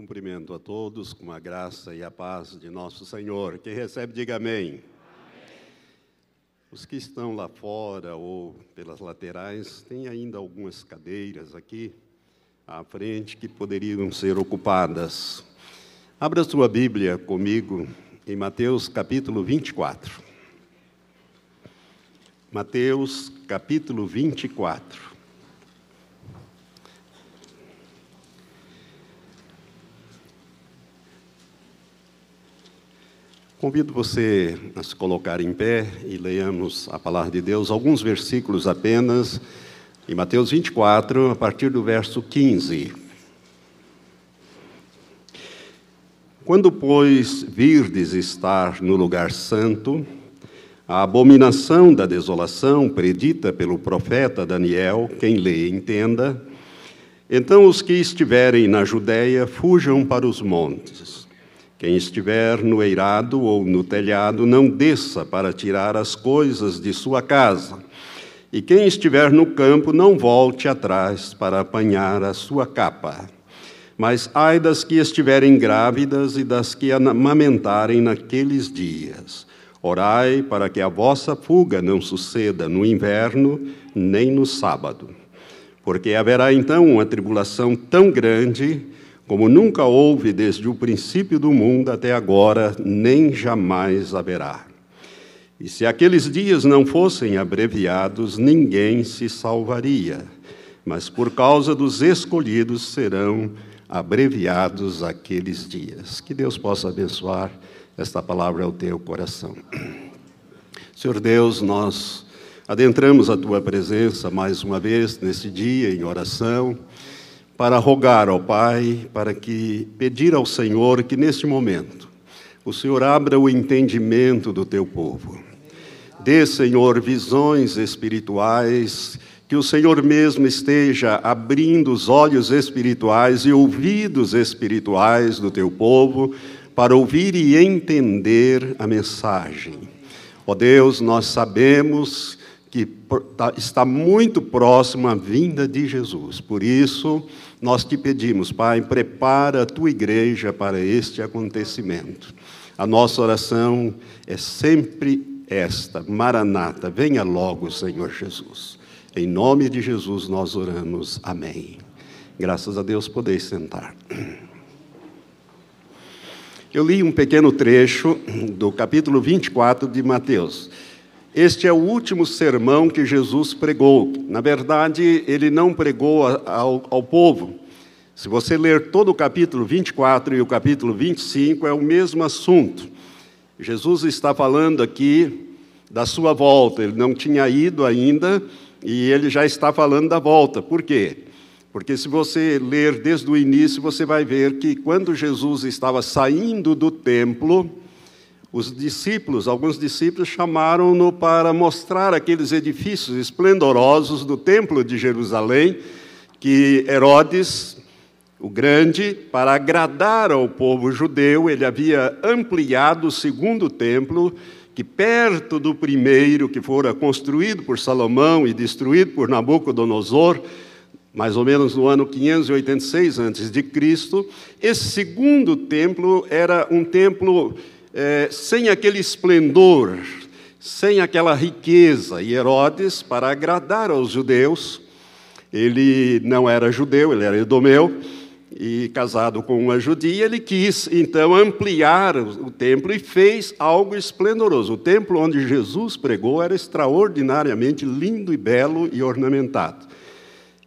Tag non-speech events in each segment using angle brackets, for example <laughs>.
Cumprimento a todos com a graça e a paz de nosso Senhor. Quem recebe, diga amém. amém. Os que estão lá fora ou pelas laterais, tem ainda algumas cadeiras aqui à frente que poderiam ser ocupadas. Abra sua Bíblia comigo em Mateus capítulo 24. Mateus capítulo 24. Convido você a se colocar em pé e leiamos a palavra de Deus, alguns versículos apenas, em Mateus 24, a partir do verso 15. Quando, pois, virdes estar no lugar santo, a abominação da desolação predita pelo profeta Daniel, quem lê entenda, então os que estiverem na Judéia fujam para os montes. Quem estiver no eirado ou no telhado, não desça para tirar as coisas de sua casa. E quem estiver no campo, não volte atrás para apanhar a sua capa. Mas ai das que estiverem grávidas e das que amamentarem naqueles dias. Orai para que a vossa fuga não suceda no inverno nem no sábado. Porque haverá então uma tribulação tão grande como nunca houve desde o princípio do mundo até agora, nem jamais haverá. E se aqueles dias não fossem abreviados, ninguém se salvaria, mas por causa dos escolhidos serão abreviados aqueles dias. Que Deus possa abençoar esta palavra ao teu coração. Senhor Deus, nós adentramos a tua presença mais uma vez nesse dia em oração para rogar ao Pai, para que pedir ao Senhor que neste momento o Senhor abra o entendimento do teu povo. Dê, Senhor, visões espirituais, que o Senhor mesmo esteja abrindo os olhos espirituais e ouvidos espirituais do teu povo para ouvir e entender a mensagem. Ó Deus, nós sabemos que tá, está muito próximo a vinda de Jesus. Por isso, nós te pedimos, Pai, prepara a tua igreja para este acontecimento. A nossa oração é sempre esta: Maranata, venha logo, Senhor Jesus. Em nome de Jesus nós oramos. Amém. Graças a Deus podeis sentar. Eu li um pequeno trecho do capítulo 24 de Mateus. Este é o último sermão que Jesus pregou. Na verdade, ele não pregou ao, ao, povo. Se você ler todo o capítulo 24 e o capítulo 25, é o mesmo assunto. Jesus está falando aqui da sua volta. Ele não tinha ido ainda e ele já está falando da volta. Por quê? Porque se você ler desde o início, você vai ver que quando Jesus estava saindo do templo, os discípulos, alguns discípulos chamaram-no para mostrar aqueles edifícios esplendorosos do Templo de Jerusalém que Herodes, o Grande, para agradar ao povo judeu, ele havia ampliado o segundo templo, que perto do primeiro, que fora construído por Salomão e destruído por Nabucodonosor, mais ou menos no ano 586 a.C., esse segundo templo era um templo é, sem aquele esplendor, sem aquela riqueza. E Herodes, para agradar aos judeus, ele não era judeu, ele era edomeu, e casado com uma judia, ele quis então ampliar o templo e fez algo esplendoroso. O templo onde Jesus pregou era extraordinariamente lindo e belo e ornamentado.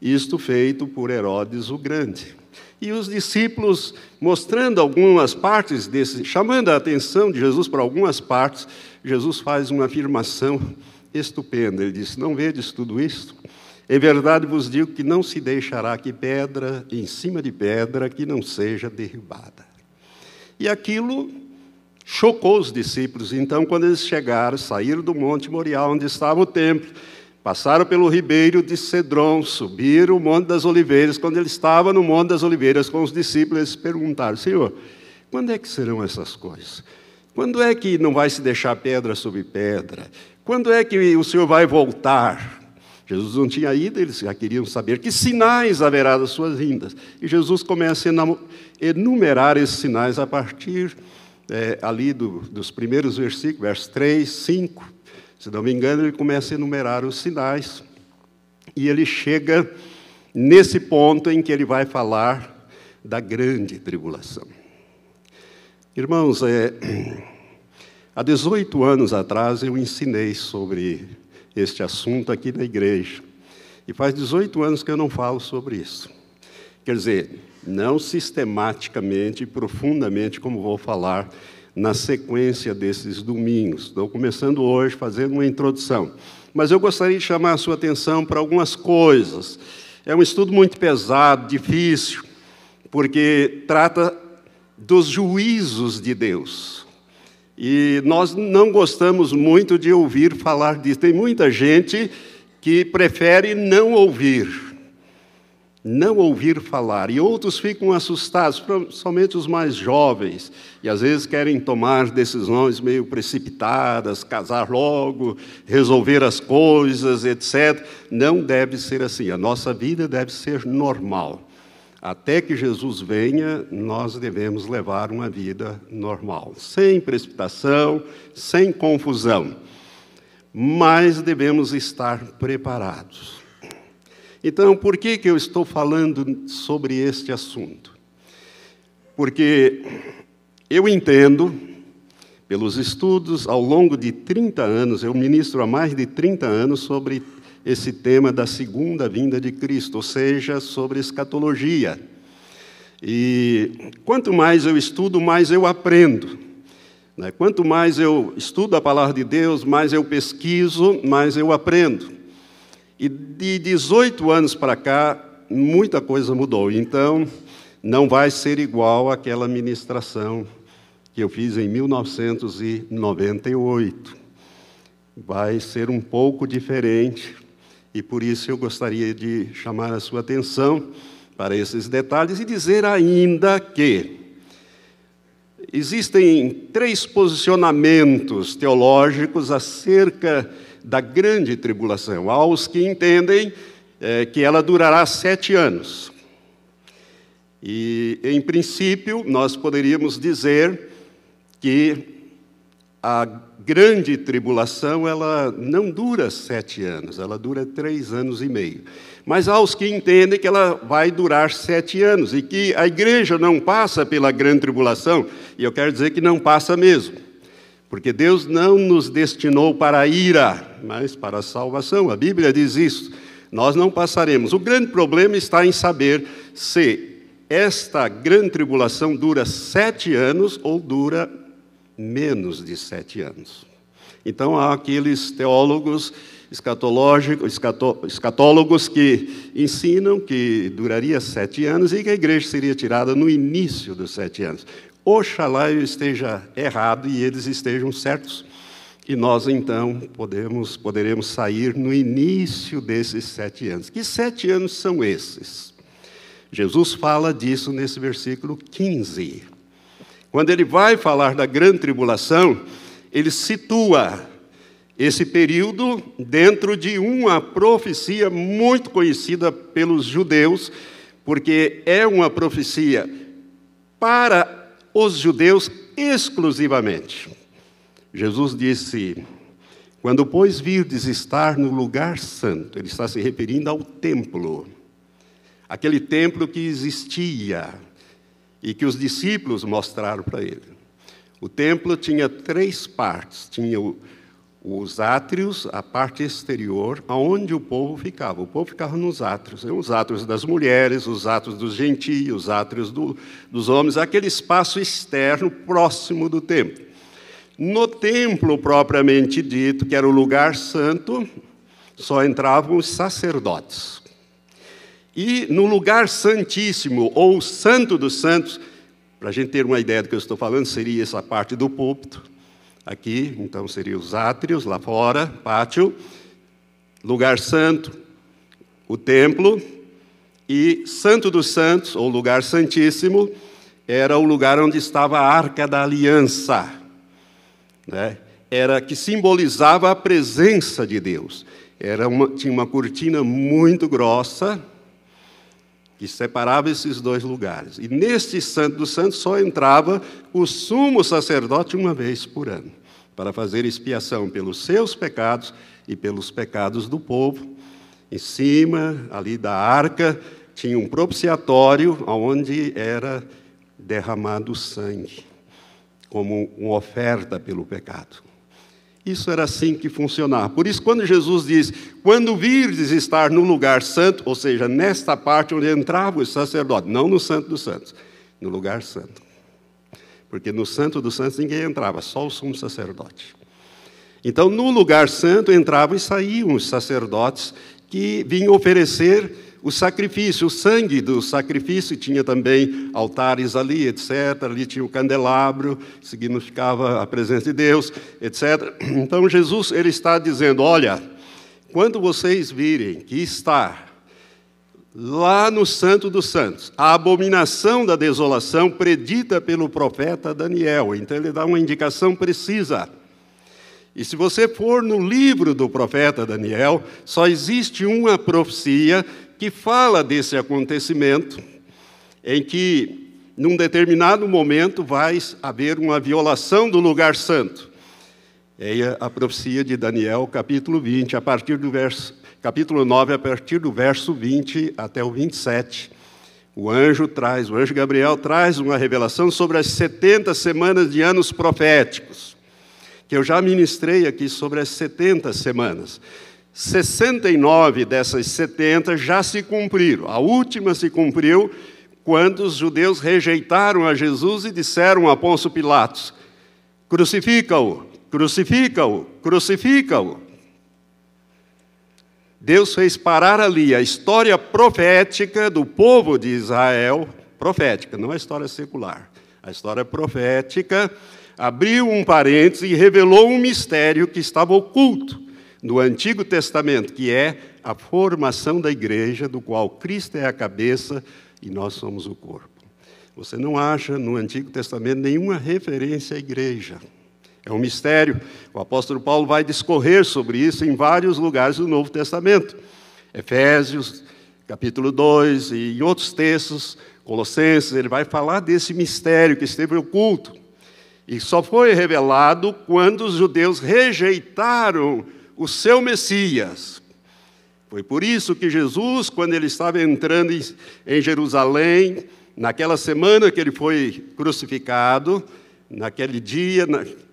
Isto feito por Herodes o Grande. E os discípulos, mostrando algumas partes desse, chamando a atenção de Jesus para algumas partes, Jesus faz uma afirmação estupenda. Ele diz: Não vedes tudo isto? Em verdade vos digo que não se deixará aqui pedra em cima de pedra que não seja derribada. E aquilo chocou os discípulos. Então, quando eles chegaram, saíram do Monte Moriá, onde estava o templo, Passaram pelo ribeiro de Cedron, subiram o Monte das Oliveiras. Quando ele estava no Monte das Oliveiras com os discípulos, eles perguntaram: Senhor, quando é que serão essas coisas? Quando é que não vai se deixar pedra sobre pedra? Quando é que o Senhor vai voltar? Jesus não tinha ido, eles já queriam saber que sinais haverá das suas vindas. E Jesus começa a enumerar esses sinais a partir é, ali do, dos primeiros versículos, versos 3, 5. Se não me engano, ele começa a enumerar os sinais. E ele chega nesse ponto em que ele vai falar da grande tribulação. Irmãos, é, há 18 anos atrás eu ensinei sobre este assunto aqui na igreja. E faz 18 anos que eu não falo sobre isso. Quer dizer, não sistematicamente e profundamente, como vou falar na sequência desses domingos. Estou começando hoje fazendo uma introdução. Mas eu gostaria de chamar a sua atenção para algumas coisas. É um estudo muito pesado, difícil, porque trata dos juízos de Deus. E nós não gostamos muito de ouvir falar disso. Tem muita gente que prefere não ouvir, não ouvir falar. E outros ficam assustados, somente os mais jovens, e às vezes querem tomar decisões meio precipitadas, casar logo, resolver as coisas, etc. Não deve ser assim. A nossa vida deve ser normal. Até que Jesus venha, nós devemos levar uma vida normal, sem precipitação, sem confusão. Mas devemos estar preparados. Então, por que, que eu estou falando sobre este assunto? Porque eu entendo, pelos estudos ao longo de 30 anos, eu ministro há mais de 30 anos sobre esse tema da segunda vinda de Cristo, ou seja, sobre escatologia. E quanto mais eu estudo, mais eu aprendo. Né? Quanto mais eu estudo a palavra de Deus, mais eu pesquiso, mais eu aprendo. E de 18 anos para cá, muita coisa mudou. Então, não vai ser igual àquela ministração que eu fiz em 1998. Vai ser um pouco diferente, e por isso eu gostaria de chamar a sua atenção para esses detalhes e dizer ainda que existem três posicionamentos teológicos acerca da grande tribulação. Há os que entendem é, que ela durará sete anos. E, em princípio, nós poderíamos dizer que a grande tribulação ela não dura sete anos, ela dura três anos e meio. Mas há os que entendem que ela vai durar sete anos e que a igreja não passa pela grande tribulação, e eu quero dizer que não passa mesmo, porque Deus não nos destinou para a ira, mas para a salvação. A Bíblia diz isso. Nós não passaremos. O grande problema está em saber se esta grande tribulação dura sete anos ou dura menos de sete anos. Então há aqueles teólogos escatólogos que ensinam que duraria sete anos e que a igreja seria tirada no início dos sete anos. Oxalá eu esteja errado e eles estejam certos. E nós então podemos, poderemos sair no início desses sete anos. Que sete anos são esses? Jesus fala disso nesse versículo 15. Quando ele vai falar da grande tribulação, ele situa esse período dentro de uma profecia muito conhecida pelos judeus, porque é uma profecia para os judeus exclusivamente. Jesus disse: Quando, pois, virdes estar no lugar santo, ele está se referindo ao templo, aquele templo que existia e que os discípulos mostraram para ele. O templo tinha três partes: tinha os átrios, a parte exterior, aonde o povo ficava. O povo ficava nos átrios, os átrios das mulheres, os átrios dos gentios, os átrios do, dos homens, aquele espaço externo próximo do templo. No templo propriamente dito, que era o lugar santo, só entravam os sacerdotes. E no lugar santíssimo, ou santo dos santos, para a gente ter uma ideia do que eu estou falando, seria essa parte do púlpito. Aqui, então, seria os átrios, lá fora, pátio, lugar santo, o templo, e Santo dos Santos, ou lugar santíssimo, era o lugar onde estava a Arca da Aliança. Né? Era que simbolizava a presença de Deus. era uma, tinha uma cortina muito grossa que separava esses dois lugares. E neste Santo dos Santos só entrava o sumo sacerdote uma vez por ano, para fazer expiação pelos seus pecados e pelos pecados do povo. Em cima, ali da arca, tinha um propiciatório onde era derramado sangue, como uma oferta pelo pecado. Isso era assim que funcionava. Por isso, quando Jesus diz: quando virdes estar no lugar santo, ou seja, nesta parte onde entrava o sacerdote, não no Santo dos Santos, no lugar santo. Porque no Santo dos Santos ninguém entrava, só o sumo sacerdote. Então, no lugar santo entravam e saíam os sacerdotes que vinham oferecer o sacrifício, o sangue do sacrifício, tinha também altares ali, etc. Ali tinha o candelabro, significava a presença de Deus, etc. <clears throat> Então Jesus ele está dizendo: olha, quando vocês virem que está lá no Santo dos Santos, a abominação da desolação predita pelo profeta Daniel. Então ele dá uma indicação precisa. E se você for no livro do profeta Daniel, só existe uma profecia que fala desse acontecimento, em que, num determinado momento, vai haver uma violação do lugar santo. É a profecia de Daniel, capítulo 20, a partir do verso, capítulo 9, a partir do verso 20 até o 27. O anjo traz, o anjo Gabriel traz uma revelação sobre as 70 semanas de anos proféticos, que eu já ministrei aqui sobre as 70 semanas. 69 dessas 70 já se cumpriram. A última se cumpriu quando os judeus rejeitaram a Jesus e disseram a Afonso Pilatos: crucifica-o, crucifica-o, crucifica-o. Deus fez parar ali a história profética do povo de Israel, profética, não a história secular, a história profética, abriu um parênteses e revelou um mistério que estava oculto no Antigo Testamento, que é a formação da igreja, do qual Cristo é a cabeça e nós somos o corpo. Você não acha no Antigo Testamento nenhuma referência à igreja. É um mistério. O apóstolo Paulo vai discorrer sobre isso em vários lugares do Novo Testamento. Efésios, capítulo 2, e em outros textos, Colossenses, ele vai falar desse mistério que esteve oculto. E só foi revelado quando os judeus rejeitaram o seu Messias. Foi por isso que Jesus, quando ele estava entrando em Jerusalém, naquela semana que ele foi crucificado, naquele dia,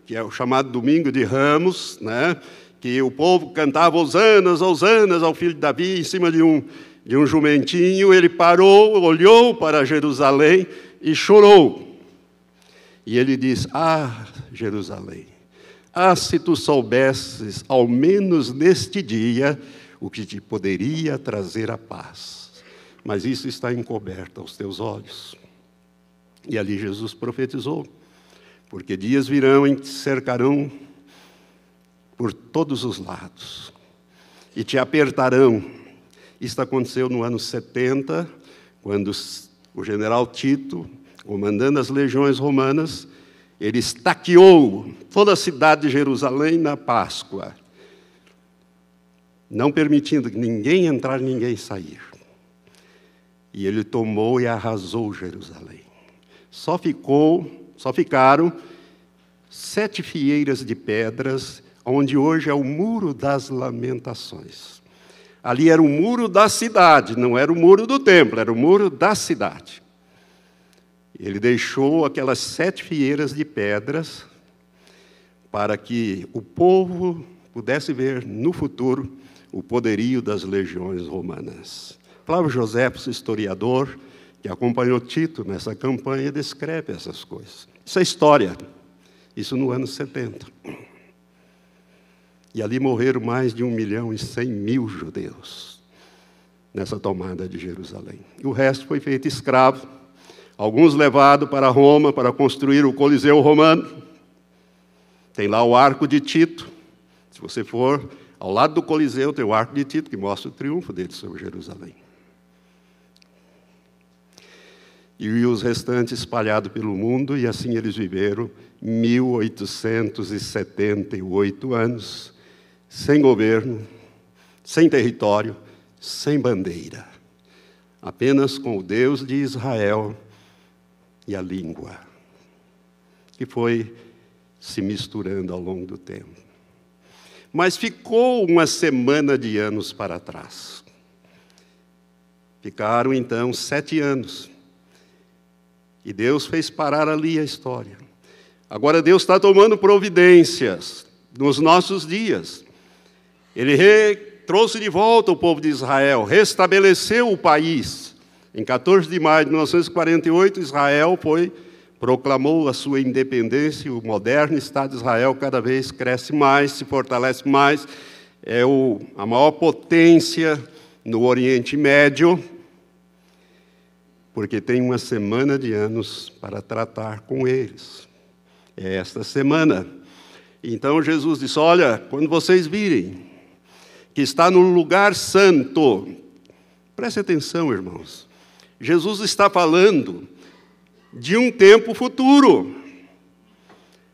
que é o chamado Domingo de Ramos, né, que o povo cantava Osanas, Osanas ao filho de Davi, em cima de um, de um jumentinho, ele parou, olhou para Jerusalém e chorou. E ele diz: Ah, Jerusalém, ah, se tu soubesses, ao menos neste dia, o que te poderia trazer a paz. Mas isso está encoberto aos teus olhos. E ali Jesus profetizou: porque dias virão em que te cercarão por todos os lados e te apertarão. Isso aconteceu no ano 70, quando o general Tito, comandando as legiões romanas, ele estaqueou toda a cidade de Jerusalém na Páscoa, não permitindo que ninguém entrar, ninguém sair. E ele tomou e arrasou Jerusalém. Só ficou, só ficaram sete fieiras de pedras, onde hoje é o muro das lamentações. Ali era o muro da cidade, não era o muro do templo, era o muro da cidade. Ele deixou aquelas sete fieiras de pedras para que o povo pudesse ver no futuro o poderio das legiões romanas. Flávio José, historiador, que acompanhou Tito nessa campanha, descreve essas coisas. Isso é história. Isso no ano 70. E ali morreram mais de um milhão e cem mil judeus nessa tomada de Jerusalém. E o resto foi feito escravo alguns levados para Roma para construir o Coliseu Romano. Tem lá o Arco de Tito. Se você for ao lado do Coliseu, tem o Arco de Tito, que mostra o triunfo dele sobre Jerusalém. E os restantes espalhados pelo mundo, e assim eles viveram 1878 anos, sem governo, sem território, sem bandeira, apenas com o Deus de Israel e a língua, que foi se misturando ao longo do tempo. Mas ficou uma semana de anos para trás. Ficaram então sete anos. E Deus fez parar ali a história. Agora Deus está tomando providências nos nossos dias. Ele trouxe de volta o povo de Israel, restabeleceu o país. Em 14 de maio de 1948, Israel foi proclamou a sua independência, o moderno Estado de Israel cada vez cresce mais, se fortalece mais, é o, a maior potência no Oriente Médio, porque tem uma semana de anos para tratar com eles. É esta semana. Então Jesus disse: Olha, quando vocês virem que está no lugar santo, preste atenção, irmãos. Jesus está falando de um tempo futuro.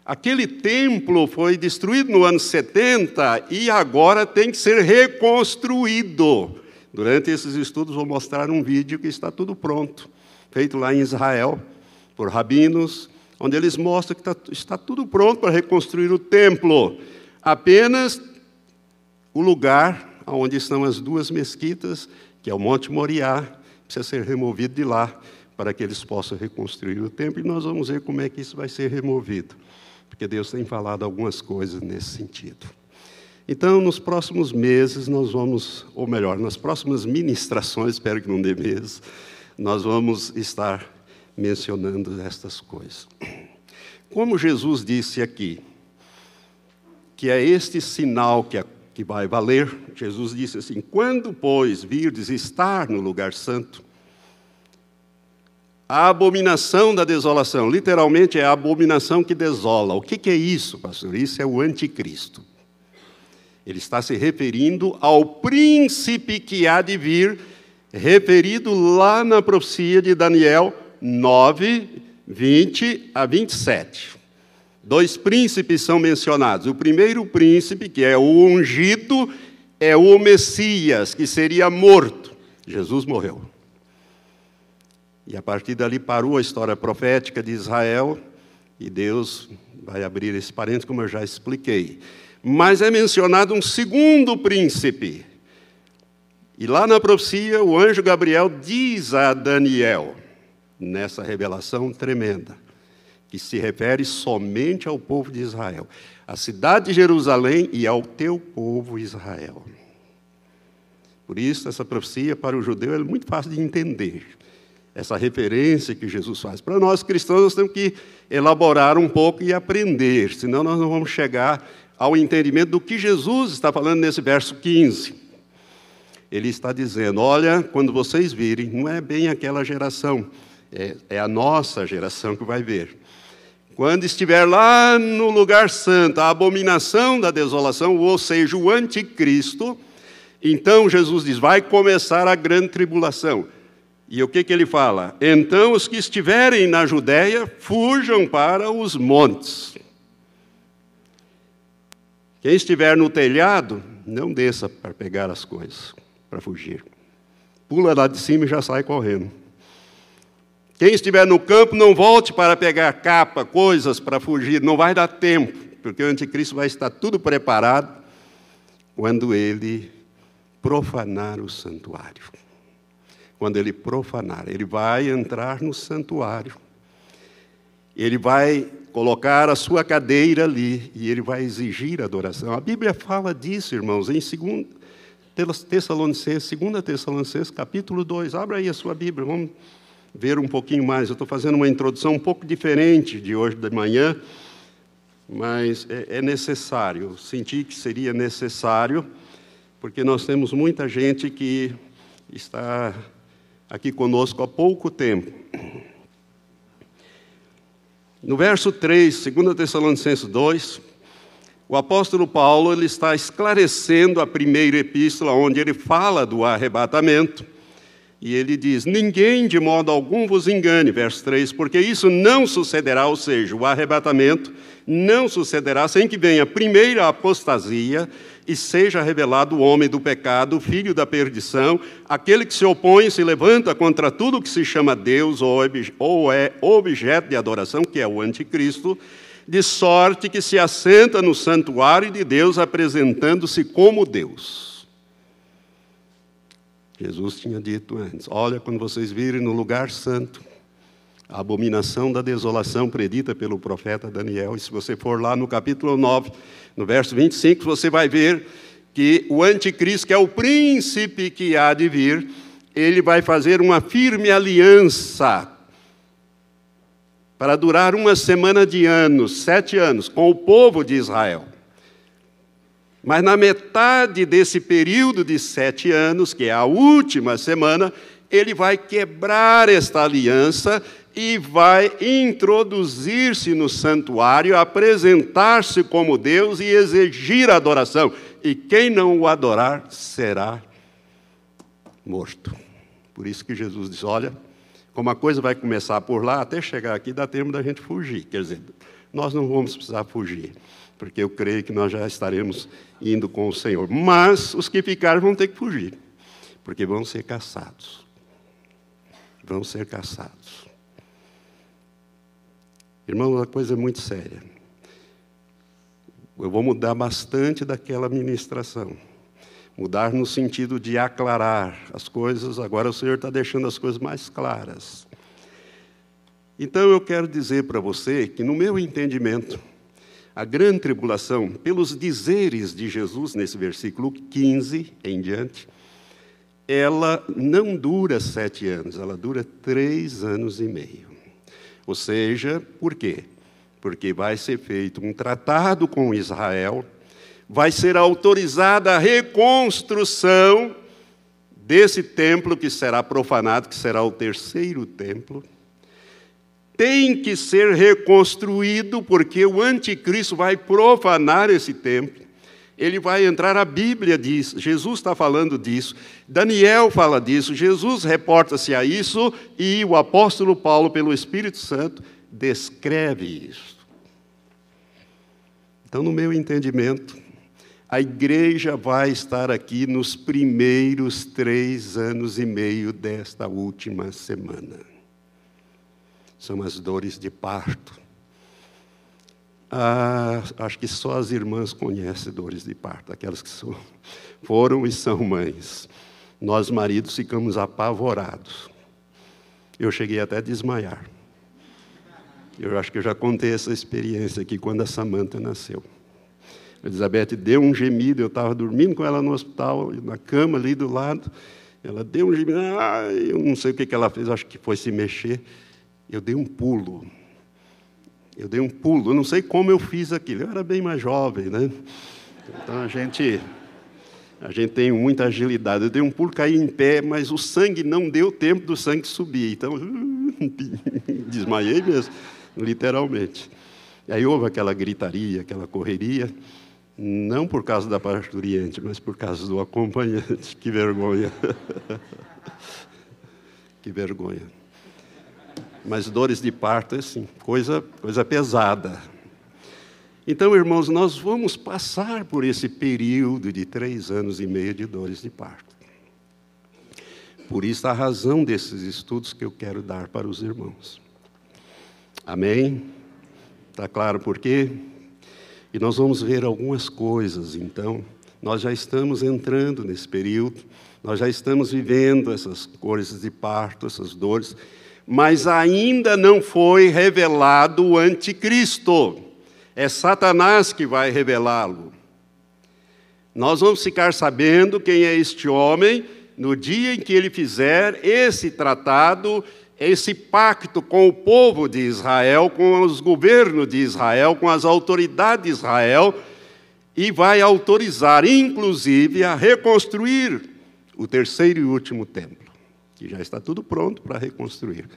Aquele templo foi destruído no ano 70 e agora tem que ser reconstruído. Durante esses estudos, vou mostrar um vídeo que está tudo pronto, feito lá em Israel, por rabinos, onde eles mostram que está, está tudo pronto para reconstruir o templo. Apenas o lugar onde estão as duas mesquitas, que é o Monte Moriá, precisa ser removido de lá para que eles possam reconstruir o templo, e nós vamos ver como é que isso vai ser removido, porque Deus tem falado algumas coisas nesse sentido. Então, nos próximos meses, nós vamos, ou melhor, nas próximas ministrações, espero que não dê meses, nós vamos estar mencionando estas coisas. Como Jesus disse aqui, que é este sinal que, que vai valer, Jesus disse assim: quando, pois, virdes estar no lugar santo, a abominação da desolação, literalmente é a abominação que desola. O que, que é isso, pastor? Isso é o anticristo. Ele está se referindo ao príncipe que há de vir, referido lá na profecia de Daniel 9, 20 a 27. Dois príncipes são mencionados. O primeiro príncipe, que é o ungido, é o Messias, que seria morto. Jesus morreu. E a partir dali parou a história profética de Israel, e Deus vai abrir esse parênteses, como eu já expliquei. Mas é mencionado um segundo príncipe. E lá na profecia, o anjo Gabriel diz a Daniel, nessa revelação tremenda, que se refere somente ao povo de Israel, à cidade de Jerusalém e ao teu povo Israel. Por isso, essa profecia para o judeu é muito fácil de entender essa referência que Jesus faz. Para nós cristãos, nós temos que elaborar um pouco e aprender, senão nós não vamos chegar ao entendimento do que Jesus está falando nesse verso 15. Ele está dizendo: olha, quando vocês virem, não é bem aquela geração, é, é a nossa geração que vai ver. Quando estiver lá no lugar santo, a abominação da desolação, ou seja, o anticristo, então Jesus diz: vai começar a grande tribulação. E o que, que ele fala? Então os que estiverem na Judéia fujam para os montes. Quem estiver no telhado, não desça para pegar as coisas, para fugir. Pula lá de cima e já sai correndo. Quem estiver no campo, não volte para pegar capa, coisas para fugir, não vai dar tempo, porque o anticristo vai estar tudo preparado quando ele profanar o santuário quando ele profanar. Ele vai entrar no santuário. Ele vai colocar a sua cadeira ali e ele vai exigir adoração. A Bíblia fala disso, irmãos, em 2 Tessalonicenses, 2 Tessalonicenses, capítulo 2. Abra aí a sua Bíblia, vamos ver um pouquinho mais. Eu estou fazendo uma introdução um pouco diferente de hoje de manhã, mas é, é necessário, senti que seria necessário, porque nós temos muita gente que está aqui conosco há pouco tempo. No verso 3, 2 Tessalonicenses 2, o apóstolo Paulo ele está esclarecendo a primeira epístola, onde ele fala do arrebatamento, e ele diz: Ninguém de modo algum vos engane, verso 3, porque isso não sucederá, ou seja, o arrebatamento não sucederá sem que venha a apostasia e seja revelado o homem do pecado, filho da perdição, aquele que se opõe e se levanta contra tudo que se chama Deus ou é objeto de adoração, que é o anticristo, de sorte que se assenta no santuário de Deus, apresentando-se como Deus. Jesus tinha dito antes: Olha, quando vocês virem no lugar santo, a abominação da desolação predita pelo profeta Daniel, e se você for lá no capítulo 9, no verso 25, você vai ver que o anticristo, que é o príncipe que há de vir, ele vai fazer uma firme aliança para durar uma semana de anos, sete anos, com o povo de Israel. Mas na metade desse período de sete anos, que é a última semana, ele vai quebrar esta aliança e vai introduzir-se no santuário, apresentar-se como Deus e exigir adoração. E quem não o adorar será morto. Por isso que Jesus diz: olha, como a coisa vai começar por lá, até chegar aqui dá tempo da gente fugir. Quer dizer, nós não vamos precisar fugir, porque eu creio que nós já estaremos indo com o Senhor. Mas os que ficarem vão ter que fugir, porque vão ser caçados. Vão ser caçados. Irmão, uma coisa muito séria. Eu vou mudar bastante daquela ministração. Mudar no sentido de aclarar as coisas, agora o Senhor está deixando as coisas mais claras. Então eu quero dizer para você que, no meu entendimento, a grande tribulação, pelos dizeres de Jesus nesse versículo 15 em diante, ela não dura sete anos, ela dura três anos e meio. Ou seja, por quê? Porque vai ser feito um tratado com Israel vai ser autorizada a reconstrução desse templo que será profanado, que será o terceiro templo. Tem que ser reconstruído, porque o anticristo vai profanar esse templo. Ele vai entrar, a Bíblia diz, Jesus está falando disso, Daniel fala disso, Jesus reporta-se a isso e o apóstolo Paulo, pelo Espírito Santo, descreve isso. Então, no meu entendimento, a igreja vai estar aqui nos primeiros três anos e meio desta última semana. São as dores de parto. Ah, acho que só as irmãs conhecem dores de parto, aquelas que são, foram e são mães. Nós, maridos, ficamos apavorados. Eu cheguei até a desmaiar. Eu acho que eu já contei essa experiência aqui quando a Samanta nasceu. Elizabeth deu um gemido, eu estava dormindo com ela no hospital, na cama ali do lado. Ela deu um gemido, ah, eu não sei o que ela fez, acho que foi se mexer. Eu dei um pulo. Eu dei um pulo, eu não sei como eu fiz aquilo. Eu era bem mais jovem, né? Então a gente, a gente tem muita agilidade. Eu dei um pulo, caí em pé, mas o sangue não deu tempo do sangue subir. Então, <laughs> desmaiei mesmo, literalmente. E aí houve aquela gritaria, aquela correria. Não por causa da parturiente, mas por causa do acompanhante. <laughs> Que vergonha. <laughs> que vergonha. Mas dores de parto, é assim, coisa, coisa pesada. Então, irmãos, nós vamos passar por esse período de três anos e meio de dores de parto. Por isso, a razão desses estudos que eu quero dar para os irmãos. Amém? Está claro por quê? E nós vamos ver algumas coisas, então. Nós já estamos entrando nesse período, nós já estamos vivendo essas coisas de parto, essas dores, mas ainda não foi revelado o anticristo. É Satanás que vai revelá-lo. Nós vamos ficar sabendo quem é este homem no dia em que ele fizer esse tratado esse pacto com o povo de Israel, com os governos de Israel, com as autoridades de Israel, e vai autorizar, inclusive, a reconstruir o terceiro e último templo, que já está tudo pronto para reconstruir.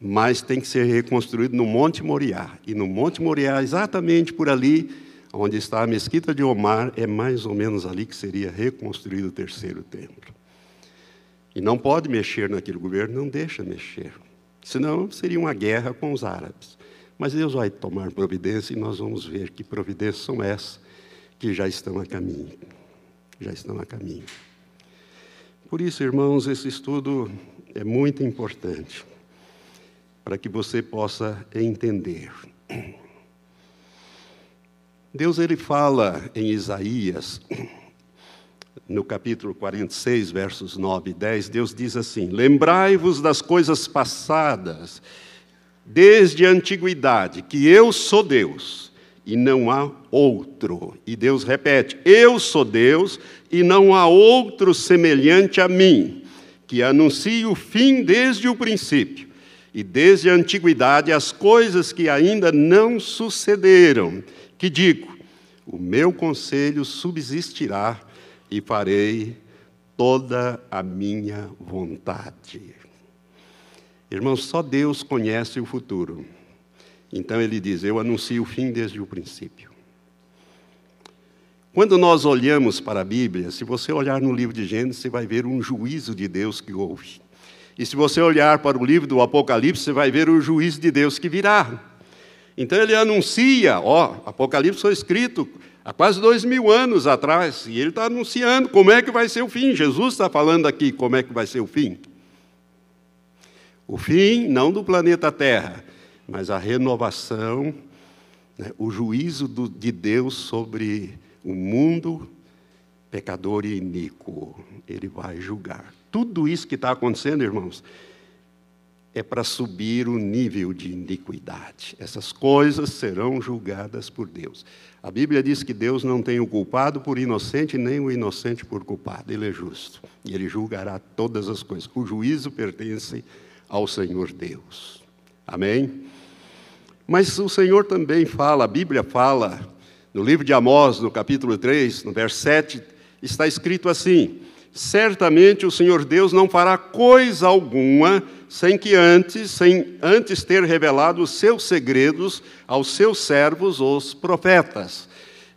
Mas tem que ser reconstruído no Monte Moriá. E no Monte Moriá, exatamente por ali, onde está a mesquita de Omar, é mais ou menos ali que seria reconstruído o terceiro templo. E não pode mexer naquele governo, não deixa mexer. Senão seria uma guerra com os árabes. Mas Deus vai tomar providência e nós vamos ver que providências são essas que já estão a caminho. Já estão a caminho. Por isso, irmãos, esse estudo é muito importante para que você possa entender. Deus ele fala em Isaías, no capítulo 46, versos 9 e 10, Deus diz assim: Lembrai-vos das coisas passadas, desde a antiguidade, que eu sou Deus e não há outro. E Deus repete: Eu sou Deus e não há outro semelhante a mim, que anuncie o fim desde o princípio e desde a antiguidade as coisas que ainda não sucederam que digo: o meu conselho subsistirá e farei toda a minha vontade. Irmãos, só Deus conhece o futuro. Então ele diz: Eu anuncio o fim desde o princípio. Quando nós olhamos para a Bíblia, se você olhar no livro de Gênesis, você vai ver um juízo de Deus que houve. E se você olhar para o livro do Apocalipse, você vai ver o juízo de Deus que virá. Então ele anuncia, ó, Apocalipse foi escrito há quase dois mil anos atrás, e ele está anunciando como é que vai ser o fim. Jesus está falando aqui como é que vai ser o fim. O fim não do planeta Terra, mas a renovação, né, o juízo do, de Deus sobre o mundo pecador e iníquo. Ele vai julgar. Tudo isso que está acontecendo, irmãos, é para subir o nível de iniquidade. Essas coisas serão julgadas por Deus. A Bíblia diz que Deus não tem o culpado por inocente, nem o inocente por culpado. Ele é justo. E ele julgará todas as coisas. O juízo pertence ao Senhor Deus. Amém? Mas o Senhor também fala, a Bíblia fala, no livro de Amós, no capítulo 3, no verso 7, está escrito assim: Certamente o Senhor Deus não fará coisa alguma sem que antes, sem antes ter revelado os seus segredos aos seus servos, os profetas.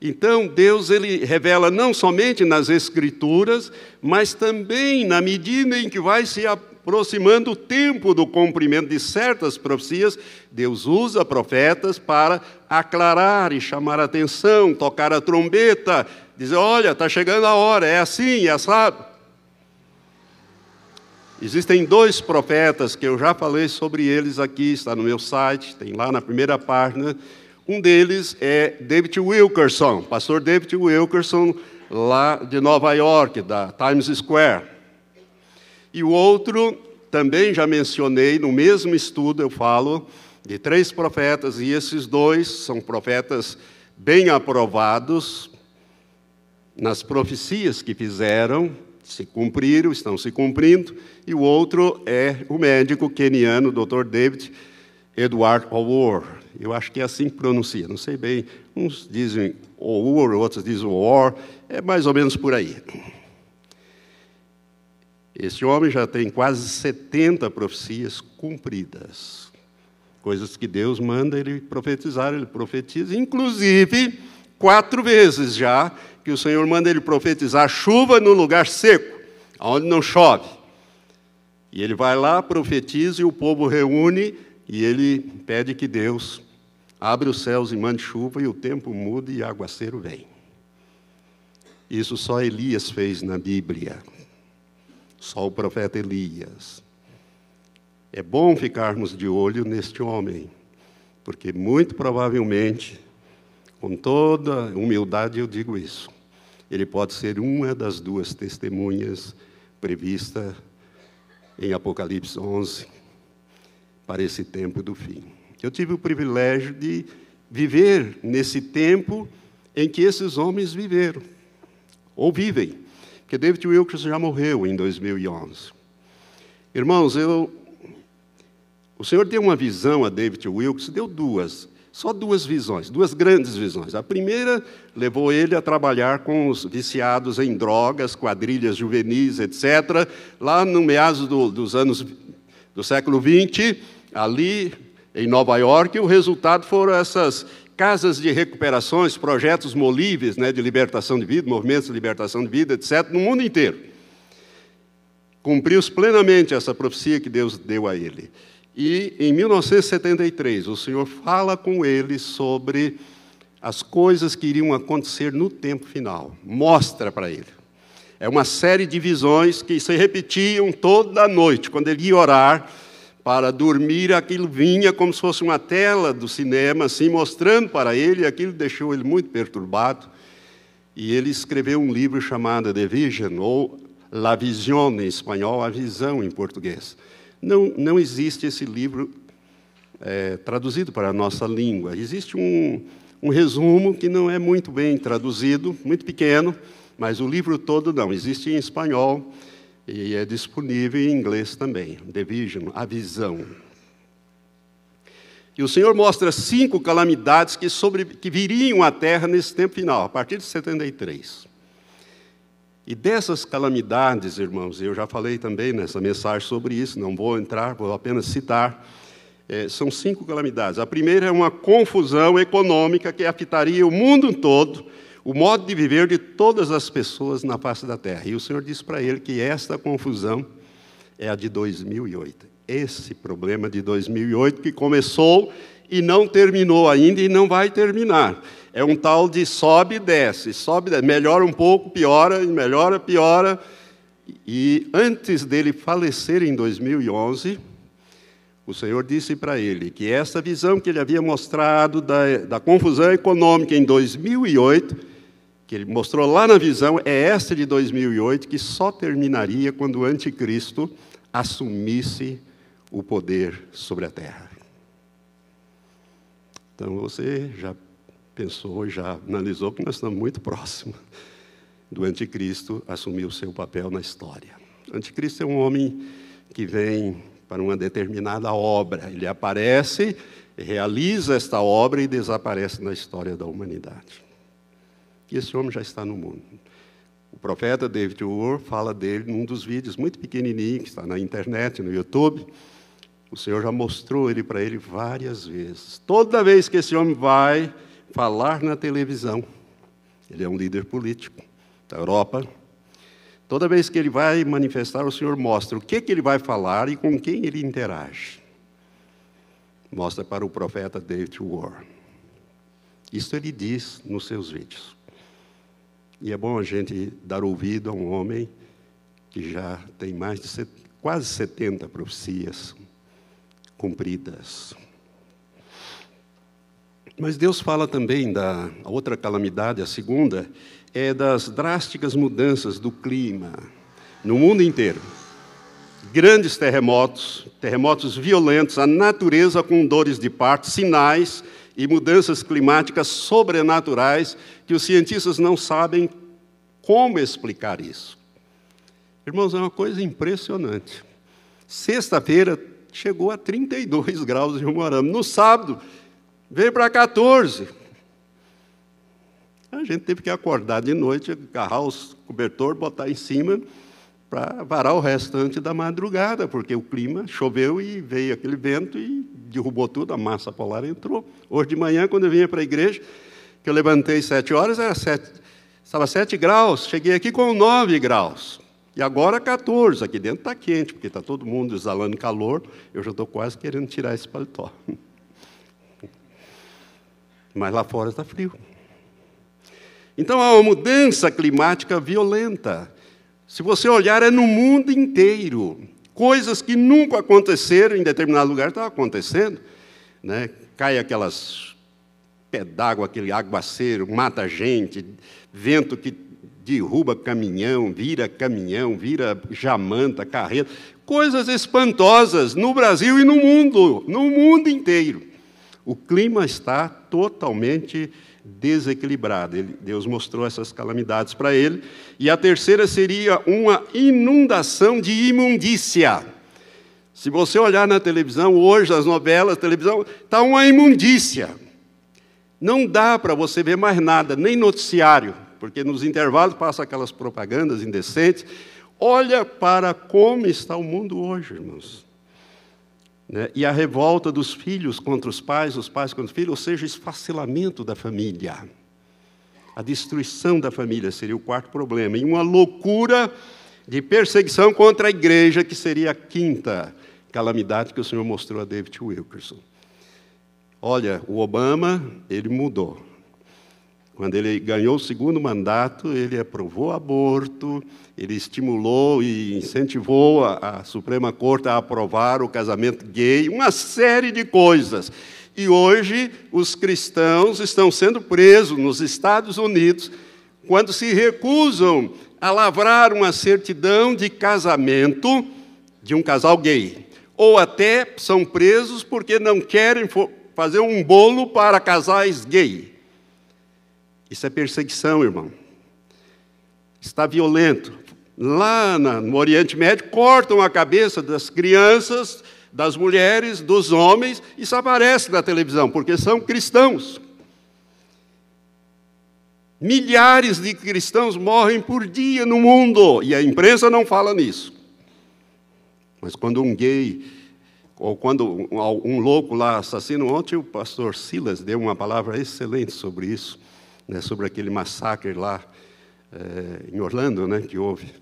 Então, Deus ele revela não somente nas escrituras, mas também na medida em que vai se aproximando o tempo do cumprimento de certas profecias, Deus usa profetas para aclarar e chamar a atenção, tocar a trombeta, dizer: olha, está chegando a hora, é assim, é assado. Existem dois profetas que eu já falei sobre eles aqui, está no meu site, tem lá na primeira página. Um deles é David Wilkerson, pastor David Wilkerson, lá de Nova York, da Times Square. E o outro, também já mencionei, no mesmo estudo eu falo de três profetas, e esses dois são profetas bem aprovados nas profecias que fizeram se cumpriram, estão se cumprindo, e o outro é o médico keniano, o Dr. David Edward O'War. Eu acho que é assim que pronuncia, não sei bem. Uns dizem O'War, outros dizem O'War, é mais ou menos por aí. Esse homem já tem quase 70 profecias cumpridas. Coisas que Deus manda ele profetizar, ele profetiza, inclusive quatro vezes já que o Senhor manda ele profetizar chuva no lugar seco, onde não chove. E ele vai lá, profetiza e o povo reúne e ele pede que Deus abra os céus e mande chuva e o tempo muda e aguaceiro vem. Isso só Elias fez na Bíblia. Só o profeta Elias. É bom ficarmos de olho neste homem, porque muito provavelmente com toda humildade eu digo isso. Ele pode ser uma das duas testemunhas prevista em Apocalipse 11 para esse tempo do fim. Eu tive o privilégio de viver nesse tempo em que esses homens viveram, ou vivem, porque David Wilkes já morreu em 2011. Irmãos, eu, o Senhor deu uma visão a David Wilkes, deu duas. Só duas visões, duas grandes visões. A primeira levou ele a trabalhar com os viciados em drogas, quadrilhas juvenis, etc., lá no meados do, dos anos do século XX, ali em Nova York, o resultado foram essas casas de recuperações, projetos molíveis né, de libertação de vida, movimentos de libertação de vida, etc., no mundo inteiro. Cumpriu plenamente essa profecia que Deus deu a ele. E em 1973, o Senhor fala com ele sobre as coisas que iriam acontecer no tempo final. Mostra para ele. É uma série de visões que se repetiam toda noite. Quando ele ia orar para dormir, aquilo vinha como se fosse uma tela do cinema, assim, mostrando para ele, e aquilo deixou ele muito perturbado. E ele escreveu um livro chamado The Vision, ou La Vision em espanhol, a visão em português. Não, não existe esse livro é, traduzido para a nossa língua. Existe um, um resumo que não é muito bem traduzido, muito pequeno, mas o livro todo não. Existe em espanhol e é disponível em inglês também. The Vision, a visão. E o Senhor mostra cinco calamidades que, sobre, que viriam à terra nesse tempo final, a partir de 73. E dessas calamidades, irmãos, eu já falei também nessa mensagem sobre isso, não vou entrar, vou apenas citar é, são cinco calamidades. A primeira é uma confusão econômica que afetaria o mundo todo, o modo de viver de todas as pessoas na face da terra. E o Senhor disse para ele que esta confusão é a de 2008. Esse problema de 2008 que começou e não terminou ainda e não vai terminar. É um tal de sobe e desce, sobe, desce, melhora um pouco, piora, melhora, piora. E antes dele falecer em 2011, o Senhor disse para ele que essa visão que ele havia mostrado da, da confusão econômica em 2008, que ele mostrou lá na visão, é essa de 2008 que só terminaria quando o anticristo assumisse o poder sobre a terra. Então você já pensou, já analisou que nós estamos muito próximos do anticristo assumir o seu papel na história. O anticristo é um homem que vem para uma determinada obra. Ele aparece, realiza esta obra e desaparece na história da humanidade. E esse homem já está no mundo. O profeta David Ur fala dele num dos vídeos muito pequenininho que está na internet, no YouTube. O Senhor já mostrou ele para ele várias vezes. Toda vez que esse homem vai falar na televisão, ele é um líder político da Europa, Toda vez que ele vai manifestar, o Senhor mostra o que, que ele vai falar e com quem ele interage. Mostra para o profeta David War. Isso ele diz nos seus vídeos. E é bom a gente dar ouvido a um homem que já tem mais de quase 70 profecias cumpridas. Mas Deus fala também da outra calamidade, a segunda, é das drásticas mudanças do clima no mundo inteiro. Grandes terremotos, terremotos violentos, a natureza com dores de parto, sinais e mudanças climáticas sobrenaturais que os cientistas não sabem como explicar isso. Irmãos, é uma coisa impressionante. Sexta-feira chegou a 32 <laughs> graus em Umuarama. No sábado, veio para 14. A gente teve que acordar de noite, agarrar os cobertor, botar em cima para varar o restante da madrugada, porque o clima choveu e veio aquele vento e derrubou tudo, a massa polar entrou. Hoje de manhã, quando eu vinha para a igreja, que eu levantei sete horas, era sete, estava sete graus, cheguei aqui com nove graus. E agora 14, aqui dentro está quente, porque está todo mundo exalando calor, eu já estou quase querendo tirar esse paletó. Mas lá fora está frio. Então há uma mudança climática violenta. Se você olhar, é no mundo inteiro. Coisas que nunca aconteceram em determinado lugar estão acontecendo. Né? Cai aquelas pé d'água, aquele aguaceiro, mata gente, vento que derruba caminhão, vira caminhão, vira jamanta, carreta. Coisas espantosas no Brasil e no mundo, no mundo inteiro. O clima está totalmente desequilibrada. Ele, Deus mostrou essas calamidades para ele. E a terceira seria uma inundação de imundícia. Se você olhar na televisão hoje, as novelas, televisão, está uma imundícia. Não dá para você ver mais nada, nem noticiário, porque nos intervalos passa aquelas propagandas indecentes. Olha para como está o mundo hoje, irmãos. Né? E a revolta dos filhos contra os pais, os pais contra os filhos, ou seja, esfacelamento da família. A destruição da família seria o quarto problema. E uma loucura de perseguição contra a igreja, que seria a quinta calamidade que o Senhor mostrou a David Wilkerson. Olha, o Obama, ele mudou. Quando ele ganhou o segundo mandato, ele aprovou aborto, ele estimulou e incentivou a, a, Suprema Corte a aprovar o casamento gay, uma série de coisas. E hoje os cristãos estão sendo presos nos Estados Unidos quando se recusam a lavrar uma certidão de casamento de um casal gay. Ou até são presos porque não querem fazer um bolo para casais gay. Isso é perseguição, irmão. Está violento. Lá no Oriente Médio, cortam a cabeça das crianças, das mulheres, dos homens, isso aparece na televisão, porque são cristãos. Milhares de cristãos morrem por dia no mundo, e a imprensa não fala nisso. Mas quando um gay, ou quando um louco lá assassina, ontem o pastor Silas deu uma palavra excelente sobre isso né, sobre aquele massacre lá é, em Orlando, né, que houve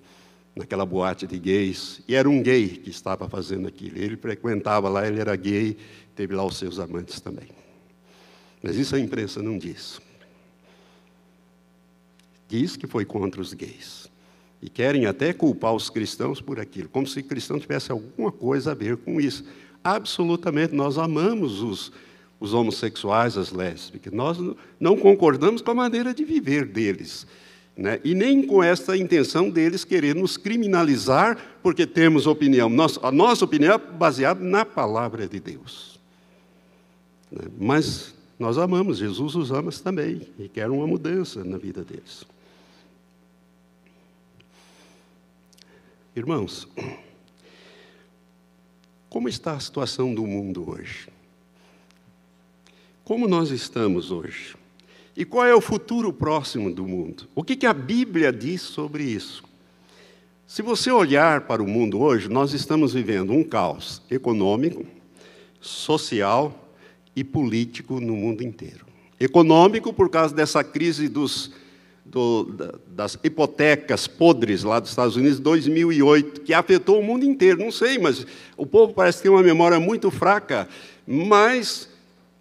naquela boate de gays. E era um gay que estava fazendo aquilo. Ele frequentava lá, ele era gay, teve lá os seus amantes também. Mas isso a imprensa não diz. Diz que foi contra os gays. E querem até culpar os cristãos por aquilo, como se cristão tivesse alguma coisa a ver com isso. Absolutamente, nós amamos os os homossexuais, as lésbicas. Nós não concordamos com a maneira de viver deles. Né? E nem com essa intenção deles querer nos criminalizar porque temos opinião. Nossa, a nossa opinião é baseada na palavra de Deus. Né? Mas nós amamos, Jesus os ama também e quer uma mudança na vida deles. Irmãos, como está a situação do mundo hoje? Como nós estamos hoje? E qual é o futuro próximo do mundo? O que, a Bíblia diz sobre isso? Se você olhar para o mundo hoje, nós estamos vivendo um caos econômico, social e político no mundo inteiro. Econômico, por causa dessa crise dos, do, das hipotecas podres lá dos Estados Unidos, 2008, que afetou o mundo inteiro. Não sei, mas o povo parece ter uma memória muito fraca. Mas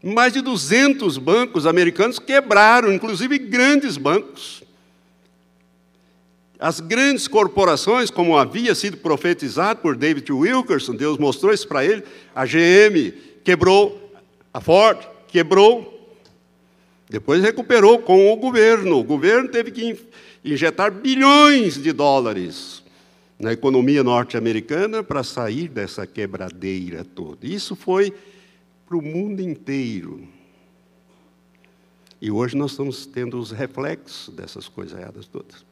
mais de 200 bancos americanos quebraram, inclusive grandes bancos. As grandes corporações, como havia sido profetizado por David Wilkerson, Deus mostrou isso para ele, a GM quebrou, a Ford quebrou, depois recuperou com o governo. O governo teve que injetar bilhões de dólares na economia norte-americana para sair dessa quebradeira toda. Isso foi para o mundo inteiro. E hoje nós estamos tendo os reflexos dessas coisas todas.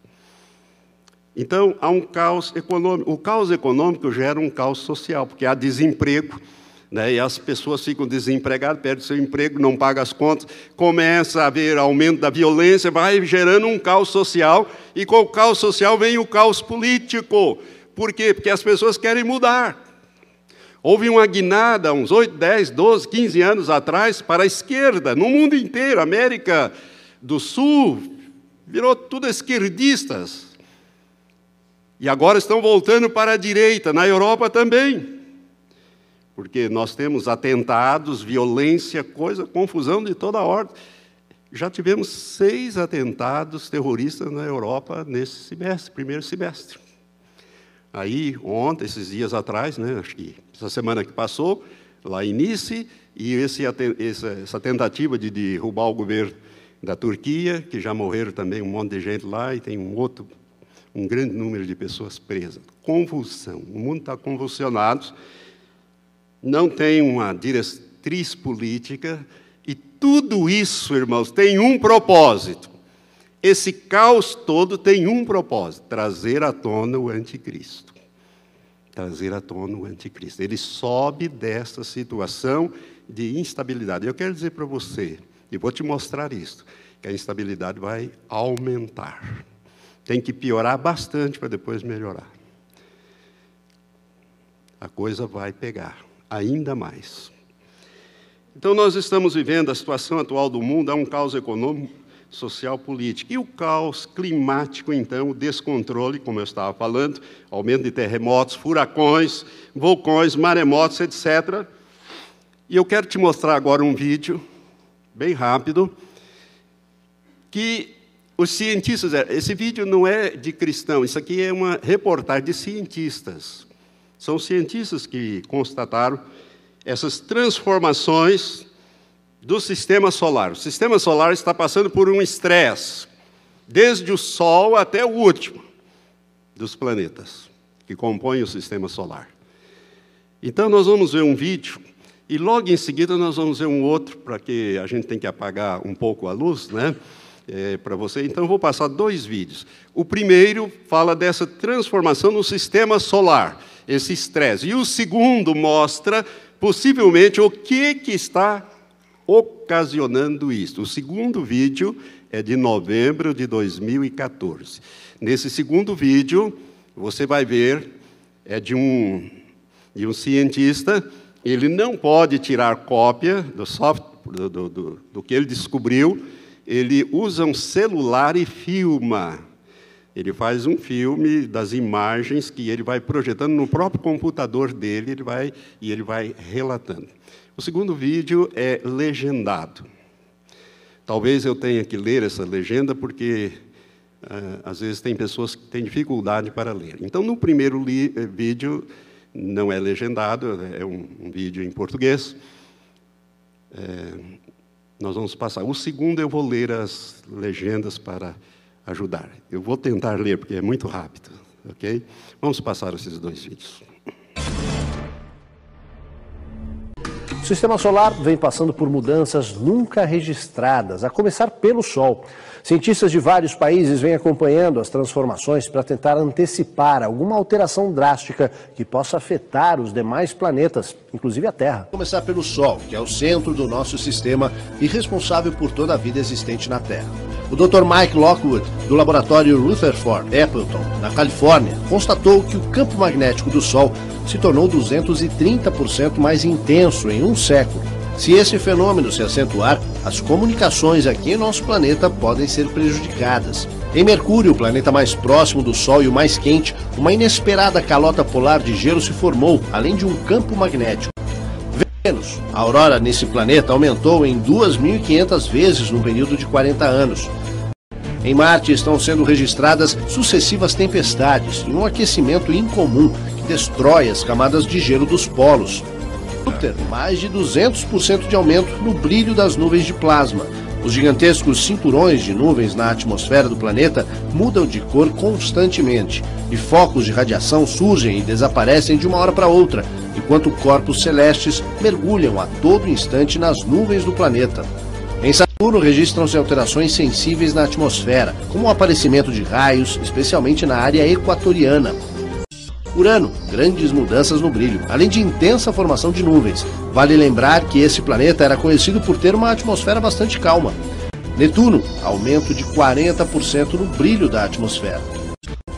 Então, há um caos econômico. O caos econômico gera um caos social, porque há desemprego, né, e as pessoas ficam desempregadas, perdem seu emprego, não pagam as contas, começa a haver aumento da violência, vai gerando um caos social, e com o caos social vem o caos político. Por quê? Porque as pessoas querem mudar. Houve uma guinada uns 8, 10, 12, 15 anos atrás para a esquerda, no mundo inteiro, América do Sul, virou tudo esquerdistas. E agora estão voltando para a direita, na Europa também. Porque nós temos atentados, violência, coisa, confusão de toda ordem. Já tivemos seis atentados terroristas na Europa nesse semestre, primeiro semestre. Aí, ontem, esses dias atrás, né, acho que essa semana que passou, lá em Nice, e esse, essa tentativa de derrubar o governo da Turquia, que já morreram também um monte de gente lá, e tem um outro, um grande número de pessoas presas. Convulsão. O mundo está convulsionado, não tem uma diretriz política, e tudo isso, irmãos, tem um propósito esse caos todo tem um propósito: trazer à tona o anticristo. Trazer à tona o anticristo. Ele sobe dessa situação de instabilidade. Eu quero dizer para você, e vou te mostrar isso, que a instabilidade vai aumentar. Tem que piorar bastante para depois melhorar. A coisa vai pegar ainda mais. Então, nós estamos vivendo a situação atual do mundo, há um caos econômico social política. E o caos climático, então, o descontrole, como eu estava falando, aumento de terremotos, furacões, vulcões, maremotos, etc. E eu quero te mostrar agora um vídeo, bem rápido, que os cientistas, é, esse vídeo não é de cristão, isso aqui é uma reportagem de cientistas. São cientistas que constataram essas transformações do sistema solar. O sistema solar está passando por um estresse, desde o Sol até o último dos planetas que compõem o sistema solar. Então, nós vamos ver um vídeo e logo em seguida nós vamos ver um outro, para que a gente tem que apagar um pouco a luz, né? É, para você. Então, eu vou passar dois vídeos. O primeiro fala dessa transformação no sistema solar, esse estresse. E o segundo mostra, possivelmente, o que, que está ocasionando isso. O segundo vídeo é de novembro de 2014. Nesse segundo vídeo, você vai ver, é de um, de um cientista ele não pode tirar cópia do, soft, do, do, do, do que ele descobriu, ele usa um celular e filma. Ele faz um filme das imagens que ele vai projetando no próprio computador dele ele vai, e ele vai relatando. O segundo vídeo é legendado. Talvez eu tenha que ler essa legenda, porque uh, às vezes tem pessoas que têm dificuldade para ler. Então, no primeiro eh, vídeo, não é legendado, é um, um vídeo em português. É, nós vamos passar. O segundo eu vou ler as legendas para ajudar. Eu vou tentar ler porque é muito rápido, ok? Vamos passar esses dois vídeos. O sistema solar vem passando por mudanças nunca registradas, a começar pelo Sol. Cientistas de vários países vêm acompanhando as transformações para tentar antecipar alguma alteração drástica que possa afetar os demais planetas, inclusive a Terra. Começar pelo Sol, que é o centro do nosso sistema e responsável por toda a vida existente na Terra. O Dr. Mike Lockwood, do laboratório Rutherford Appleton, na Califórnia, constatou que o campo magnético do Sol se tornou 230% mais intenso em um século. Se esse fenômeno se acentuar, as comunicações aqui em nosso planeta podem ser prejudicadas. Em Mercúrio, o planeta mais próximo do Sol e o mais quente, uma inesperada calota polar de gelo se formou, além de um campo magnético. Vênus, a aurora nesse planeta aumentou em 2.500 vezes no período de 40 anos. Em Marte estão sendo registradas sucessivas tempestades e um aquecimento incomum destrói as camadas de gelo dos polos. Júpiter, mais de 200% de aumento no brilho das nuvens de plasma. Os gigantescos cinturões de nuvens na atmosfera do planeta mudam de cor constantemente, e focos de radiação surgem e desaparecem de uma hora para outra, enquanto corpos celestes mergulham a todo instante nas nuvens do planeta. Em Saturno registram-se alterações sensíveis na atmosfera, como o aparecimento de raios, especialmente na área equatoriana, Urano, grandes mudanças no brilho, além de intensa formação de nuvens. Vale lembrar que esse planeta era conhecido por ter uma atmosfera bastante calma. Netuno, aumento de 40% no brilho da atmosfera.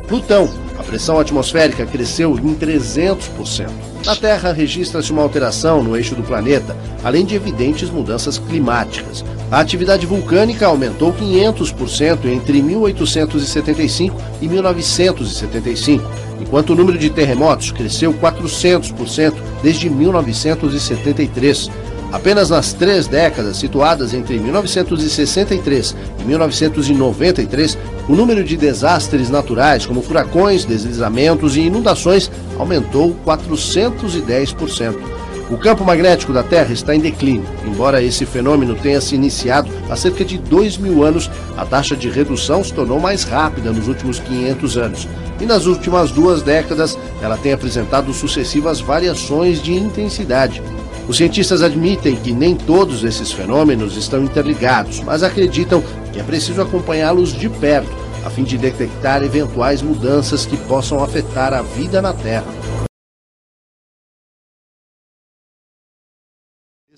Plutão, a pressão atmosférica cresceu em 300%. Na Terra, registra-se uma alteração no eixo do planeta, além de evidentes mudanças climáticas. A atividade vulcânica aumentou 500% entre 1875 e 1975 enquanto o número de terremotos cresceu 400% desde 1973. Apenas nas três décadas situadas entre 1963 e 1993, o número de desastres naturais, como furacões, deslizamentos e inundações, aumentou 410%. O campo magnético da Terra está em declínio. Embora esse fenômeno tenha se iniciado há cerca de 2 mil anos, a taxa de redução se tornou mais rápida nos últimos 500 anos. E nas últimas duas décadas, ela tem apresentado sucessivas variações de intensidade. Os cientistas admitem que nem todos esses fenômenos estão interligados, mas acreditam que é preciso acompanhá-los de perto, a fim de detectar eventuais mudanças que possam afetar a vida na Terra.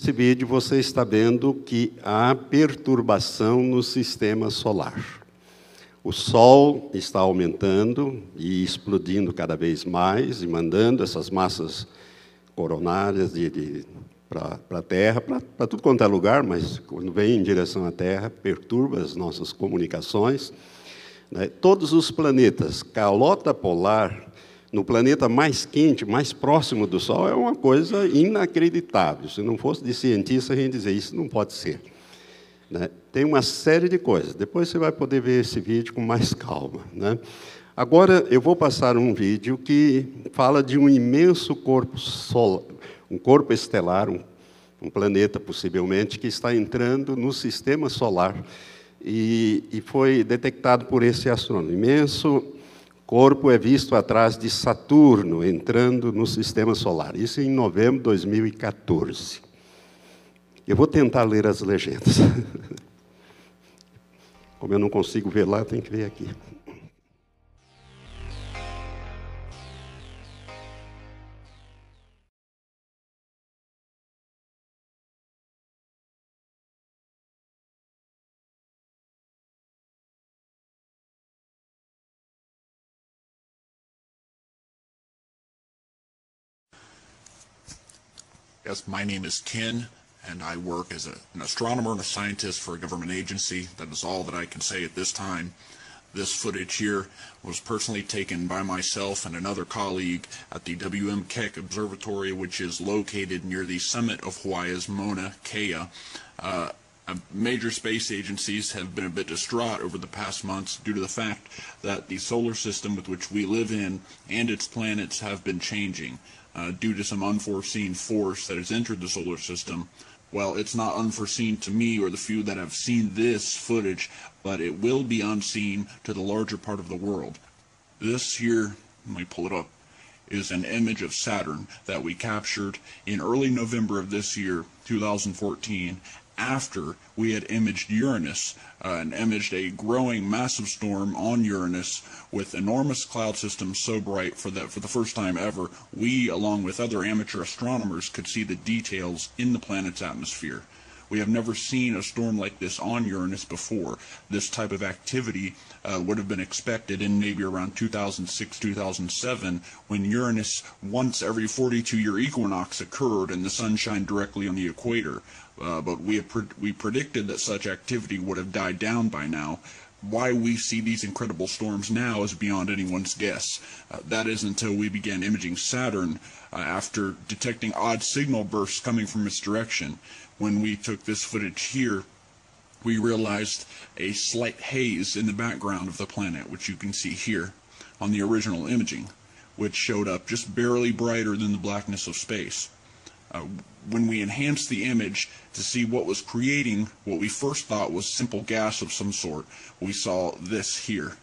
Nesse vídeo você está vendo que há perturbação no sistema solar. O Sol está aumentando e explodindo cada vez mais e mandando essas massas coronárias de, de para a Terra, para tudo quanto é lugar, mas quando vem em direção à Terra, perturba as nossas comunicações. Né? Todos os planetas, calota polar no planeta mais quente, mais próximo do Sol, é uma coisa inacreditável. Se não fosse de cientista, a gente dizer isso não pode ser. Né? tem uma série de coisas. Depois você vai poder ver esse vídeo com mais calma. Né? Agora eu vou passar um vídeo que fala de um imenso corpo solar, um corpo estelar, um, um planeta possivelmente, que está entrando no sistema solar e, e foi detectado por esse astrônomo. Imenso corpo é visto atrás de Saturno entrando no sistema solar. Isso em novembro de 2014. Eu vou tentar ler as legendas. <laughs> Como eu não consigo ver lá, tem que ver aqui. Yes, my name is Ken, and I work as a, an astronomer and a scientist for a government agency. That is all that I can say at this time. This footage here was personally taken by myself and another colleague at the W.M. Keck Observatory, which is located near the summit of Hawaii's Mauna Kea. Uh, major space agencies have been a bit distraught over the past months due to the fact that the solar system with which we live in and its planets have been changing uh, due to some unforeseen force that has entered the solar system. Well, it's not unforeseen to me or the few that have seen this footage, but it will be unseen to the larger part of the world. This here, let me pull it up, is an image of Saturn that we captured in early November of this year, 2014, after we had imaged Uranus uh, and imaged a growing massive storm on Uranus with enormous cloud systems so bright for that for the first time ever, we, along with other amateur astronomers, could see the details in the planet's atmosphere. We have never seen a storm like this on Uranus before. This type of activity uh, would have been expected in maybe around 2006, 2007, when Uranus once every 42-year equinox occurred and the sun shined directly on the equator. Uh, but we, pre we predicted that such activity would have died down by now. Why we see these incredible storms now is beyond anyone's guess. Uh, that is until we began imaging Saturn uh, after detecting odd signal bursts coming from its direction. When we took this footage here, we realized a slight haze in the background of the planet, which you can see here on the original imaging, which showed up just barely brighter than the blackness of space. Uh, when we enhanced the image to see what was creating what we first thought was simple gas of some sort, we saw this here,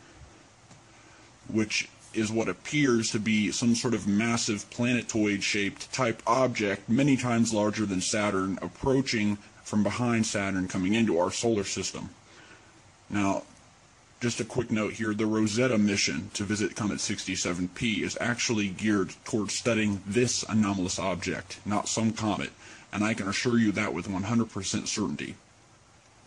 which is what appears to be some sort of massive planetoid-shaped type object, many times larger than Saturn, approaching from behind Saturn, coming into our solar system. Now, just a quick note here, the Rosetta mission to visit Comet 67P is actually geared towards studying this anomalous object, not some comet, and I can assure you that with 100% certainty.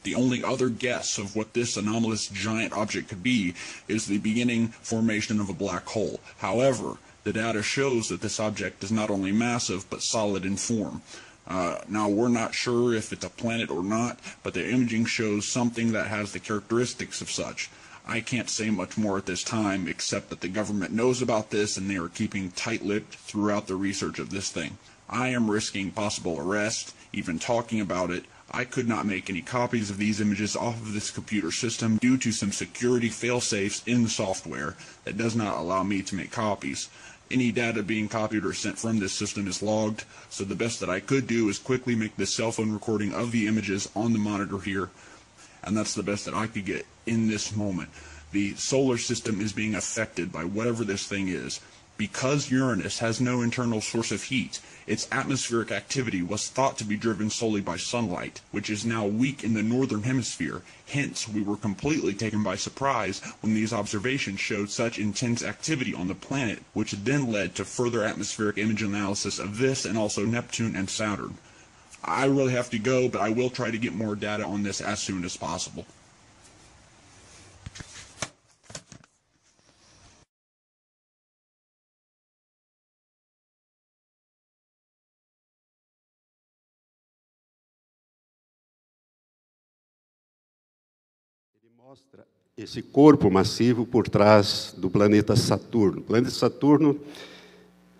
The only other guess of what this anomalous giant object could be is the beginning formation of a black hole. However, the data shows that this object is not only massive, but solid in form. Uh, now, we're not sure if it's a planet or not, but the imaging shows something that has the characteristics of such. I can't say much more at this time, except that the government knows about this and they are keeping tight-lipped throughout the research of this thing. I am risking possible arrest, even talking about it. I could not make any copies of these images off of this computer system due to some security fail-safes in the software that does not allow me to make copies. Any data being copied or sent from this system is logged, so the best that I could do is quickly make this cell phone recording of the images on the monitor here and that's the best that I could get in this moment. The solar system is being affected by whatever this thing is. Because Uranus has no internal source of heat, its atmospheric activity was thought to be driven solely by sunlight, which is now weak in the northern hemisphere. Hence, we were completely taken by surprise when these observations showed such intense activity on the planet, which then led to further atmospheric image analysis of this and also Neptune and Saturn. I really have to go, but I will try to get more data on this as soon as possible. Mostra esse corpo massivo por trás do planeta Saturno. O planeta Saturno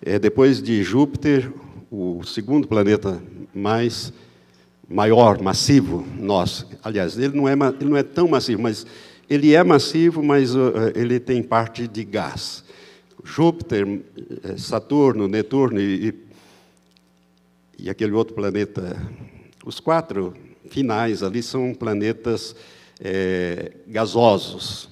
é depois de Júpiter o segundo planeta mais maior, massivo nosso. Aliás, ele não é, ele não é tão massivo, mas ele é massivo, mas uh, ele tem parte de gás. Júpiter, eh, Saturno, Netuno e, e aquele outro planeta, os quatro finais ali são planetas é, gasosos.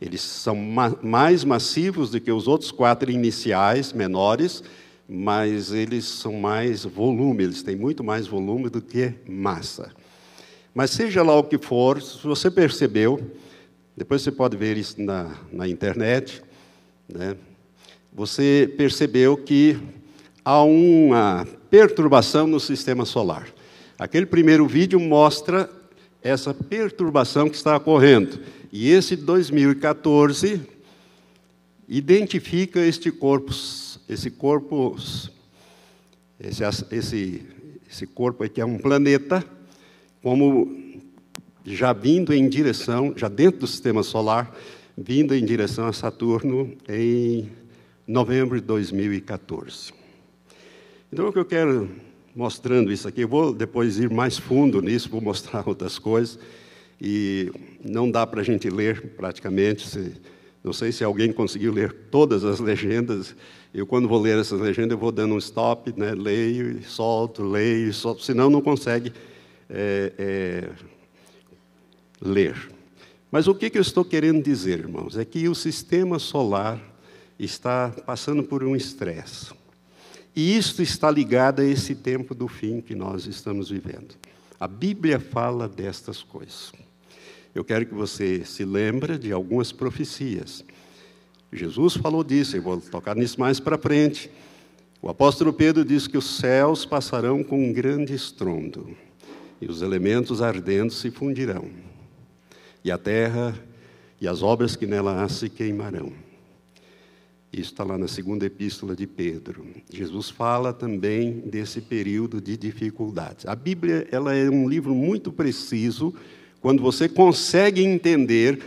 Eles são ma mais massivos do que os outros quatro iniciais, menores, mas eles são mais volume, eles têm muito mais volume do que massa. Mas seja lá o que for, se você percebeu, depois você pode ver isso na, na internet, né? você percebeu que há uma perturbação no sistema solar. Aquele primeiro vídeo mostra essa perturbação que está ocorrendo. E esse 2014 identifica este corpo, esse corpo, esse, esse, esse corpo aqui é um planeta, como já vindo em direção, já dentro do sistema solar, vindo em direção a Saturno em novembro de 2014. Então, o que eu quero mostrando isso aqui, eu vou depois ir mais fundo nisso, vou mostrar <laughs> outras coisas, e não dá para a gente ler praticamente, se, não sei se alguém conseguiu ler todas as legendas, eu quando vou ler essas legendas, eu vou dando um stop, né, leio, solto, leio, solto, senão não consegue é, é, ler. Mas o que, que eu estou querendo dizer, irmãos? É que o sistema solar está passando por um estresse. E isto está ligado a esse tempo do fim que nós estamos vivendo. A Bíblia fala destas coisas. Eu quero que você se lembre de algumas profecias. Jesus falou disso, eu vou tocar nisso mais para frente. O apóstolo Pedro diz que os céus passarão com um grande estrondo, e os elementos ardentes se fundirão, e a terra e as obras que nela há se queimarão. Isso está lá na segunda epístola de Pedro. Jesus fala também desse período de dificuldades. A Bíblia ela é um livro muito preciso quando você consegue entender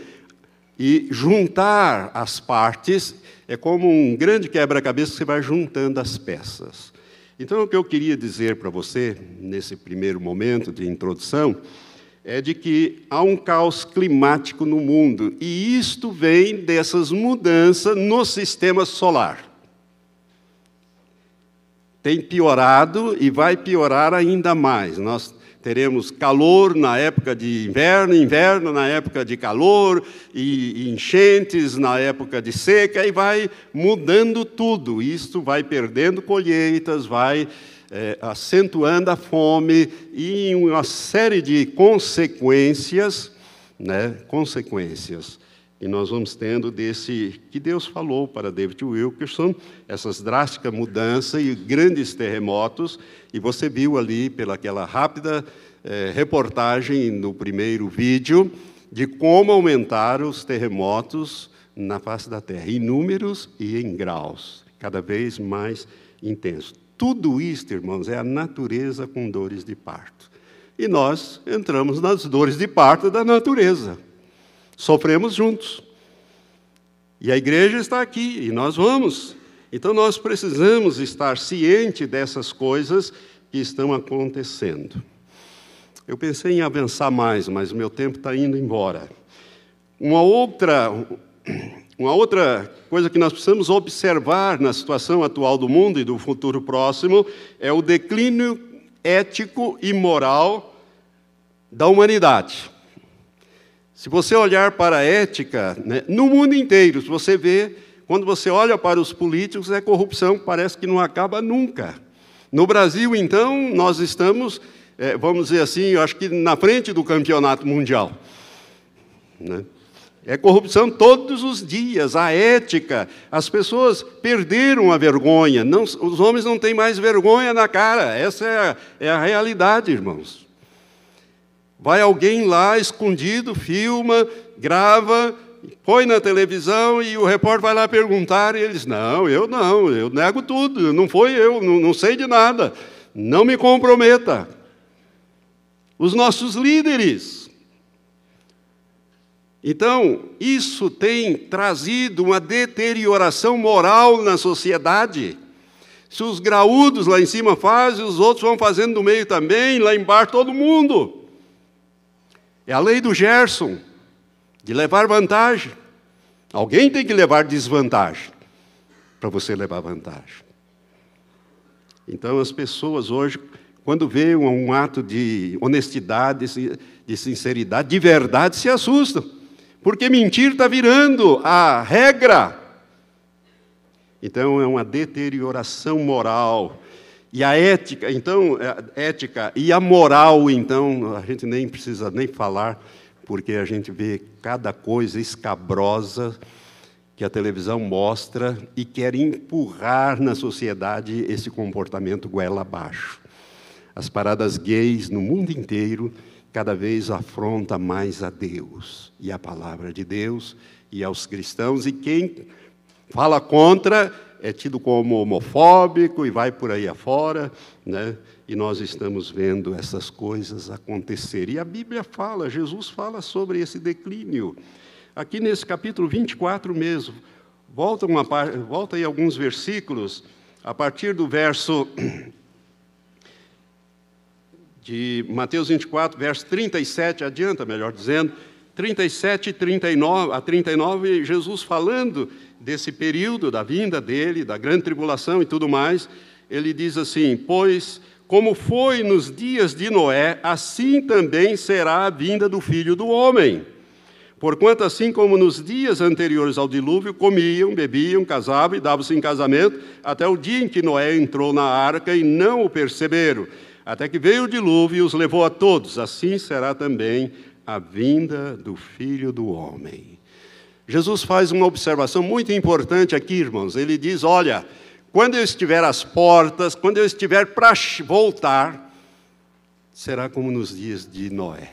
e juntar as partes. É como um grande quebra-cabeça que você vai juntando as peças. Então, o que eu queria dizer para você, nesse primeiro momento de introdução, é de que há um caos climático no mundo, e isto vem dessas mudanças no sistema solar. Tem piorado e vai piorar ainda mais. Nós teremos calor na época de inverno, inverno na época de calor, e enchentes na época de seca, e vai mudando tudo. Isto vai perdendo colheitas, vai é, acentuando a fome e uma série de consequências, né, consequências que nós vamos tendo desse que Deus falou para David Wilkerson, essas drásticas mudanças e grandes terremotos, e você viu ali pelaquela rápida é, reportagem no primeiro vídeo de como aumentaram os terremotos na face da Terra, em números e em graus, cada vez mais intensos. Tudo isto, irmãos, é a natureza com dores de parto. E nós entramos nas dores de parto da natureza. Sofremos juntos. E a igreja está aqui e nós vamos. Então nós precisamos estar ciente dessas coisas que estão acontecendo. Eu pensei em avançar mais, mas meu tempo está indo embora. Uma outra uma outra coisa que nós precisamos observar na situação atual do mundo e do futuro próximo é o declínio ético e moral da humanidade. Se você olhar para a ética, né, no mundo inteiro, se você vê, quando você olha para os políticos, é corrupção, parece que não acaba nunca. No Brasil, então, nós estamos, é, vamos dizer assim, eu acho que na frente do campeonato mundial. Né? É corrupção todos os dias, a ética. As pessoas perderam a vergonha. Não, os homens não têm mais vergonha na cara. Essa é a, é a realidade, irmãos. Vai alguém lá escondido, filma, grava, põe na televisão e o repórter vai lá perguntar e eles: Não, eu não, eu nego tudo, não foi eu, não, não sei de nada. Não me comprometa. Os nossos líderes então, isso tem trazido uma deterioração moral na sociedade. Se os graúdos lá em cima fazem, os outros vão fazendo no meio também, lá embaixo todo mundo. É a lei do Gerson, de levar vantagem. Alguém tem que levar desvantagem para você levar vantagem. Então as pessoas hoje, quando veem um ato de honestidade, de sinceridade, de verdade, se assustam. Porque mentir está virando a regra. Então é uma deterioração moral. E a ética, então, a é, ética e a moral, então, a gente nem precisa nem falar, porque a gente vê cada coisa escabrosa que a televisão mostra e quer empurrar na sociedade esse comportamento goela abaixo. As paradas gays no mundo inteiro cada vez afronta mais a Deus e a palavra de Deus e aos cristãos e quem fala contra é tido como homofóbico e vai por aí afora, né? E nós estamos vendo essas coisas acontecer. E a Bíblia fala, Jesus fala sobre esse declínio. Aqui nesse capítulo 24 mesmo, volta, uma, volta aí alguns versículos, a partir do verso de Mateus 24, verso 37, adianta, melhor dizendo, 37 39, a 39, Jesus falando desse período da vinda dele, da grande tribulação e tudo mais, ele diz assim: Pois, como foi nos dias de Noé, assim também será a vinda do filho do homem. Porquanto, assim como nos dias anteriores ao dilúvio, comiam, bebiam, casavam e davam-se em casamento, até o dia em que Noé entrou na arca e não o perceberam, até que veio o dilúvio e os levou a todos, assim será também a vinda do filho do homem. Jesus faz uma observação muito importante aqui, irmãos. Ele diz: Olha, quando eu estiver às portas, quando eu estiver para voltar, será como nos dias de Noé.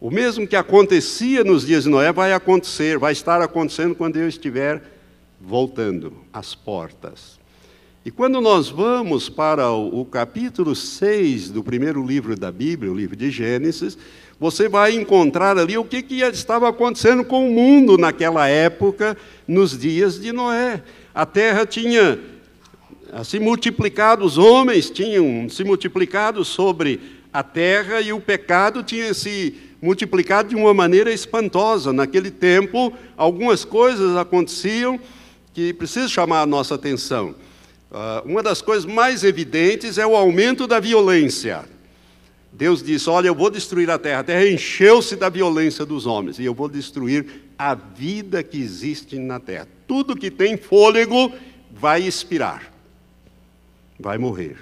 O mesmo que acontecia nos dias de Noé vai acontecer, vai estar acontecendo quando eu estiver voltando às portas. E quando nós vamos para o, capítulo 6 do primeiro livro da Bíblia, o livro de Gênesis, você vai encontrar ali o que, que estava acontecendo com o mundo naquela época, nos dias de Noé. A terra tinha se multiplicado, os homens tinham se multiplicado sobre a terra e o pecado tinha se multiplicado de uma maneira espantosa. Naquele tempo, algumas coisas aconteciam que precisam chamar a nossa atenção. Uh, uma das coisas mais evidentes é o aumento da violência. Deus disse: Olha, eu vou destruir a terra. A terra encheu-se da violência dos homens, e eu vou destruir a vida que existe na terra. Tudo que tem fôlego vai expirar, vai morrer.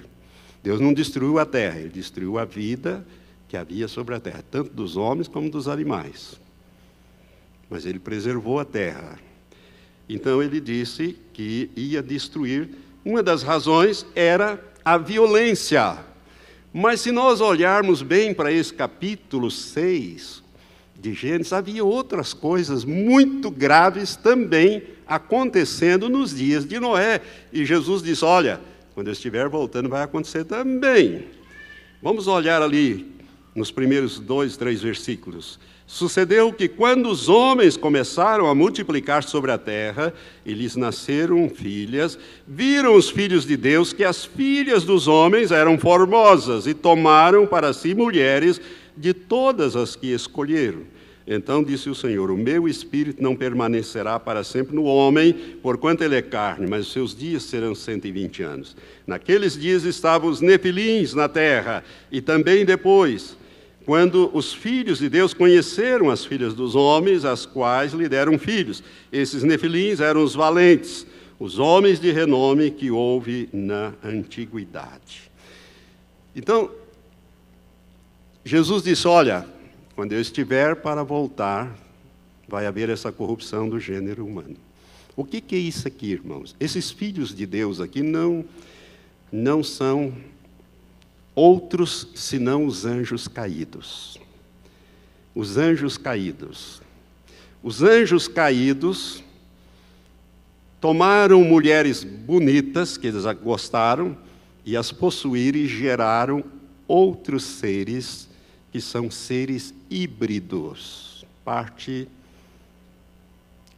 Deus não destruiu a terra, ele destruiu a vida que havia sobre a terra, tanto dos homens como dos animais. Mas ele preservou a terra. Então ele disse que ia destruir uma das razões era a violência. Mas se nós olharmos bem para esse capítulo 6 de Gênesis, havia outras coisas muito graves também acontecendo nos dias de Noé. E Jesus disse: Olha, quando eu estiver voltando, vai acontecer também. Vamos olhar ali nos primeiros dois, três versículos. Sucedeu que quando os homens começaram a multiplicar sobre a terra, e lhes nasceram filhas, viram os filhos de Deus que as filhas dos homens eram formosas e tomaram para si mulheres de todas as que escolheram. Então disse o Senhor: O meu espírito não permanecerá para sempre no homem, porquanto ele é carne, mas os seus dias serão cento e vinte anos. Naqueles dias estavam os nefilins na terra, e também depois quando os filhos de Deus conheceram as filhas dos homens, as quais lhe deram filhos. Esses nefilins eram os valentes, os homens de renome que houve na antiguidade. Então, Jesus disse: Olha, quando eu estiver para voltar, vai haver essa corrupção do gênero humano. O que, que é isso aqui, irmãos? Esses filhos de Deus aqui não, não são outros senão os anjos caídos. Os anjos caídos. Os anjos caídos tomaram mulheres bonitas que eles gostaram e as possuíram e geraram outros seres que são seres híbridos, parte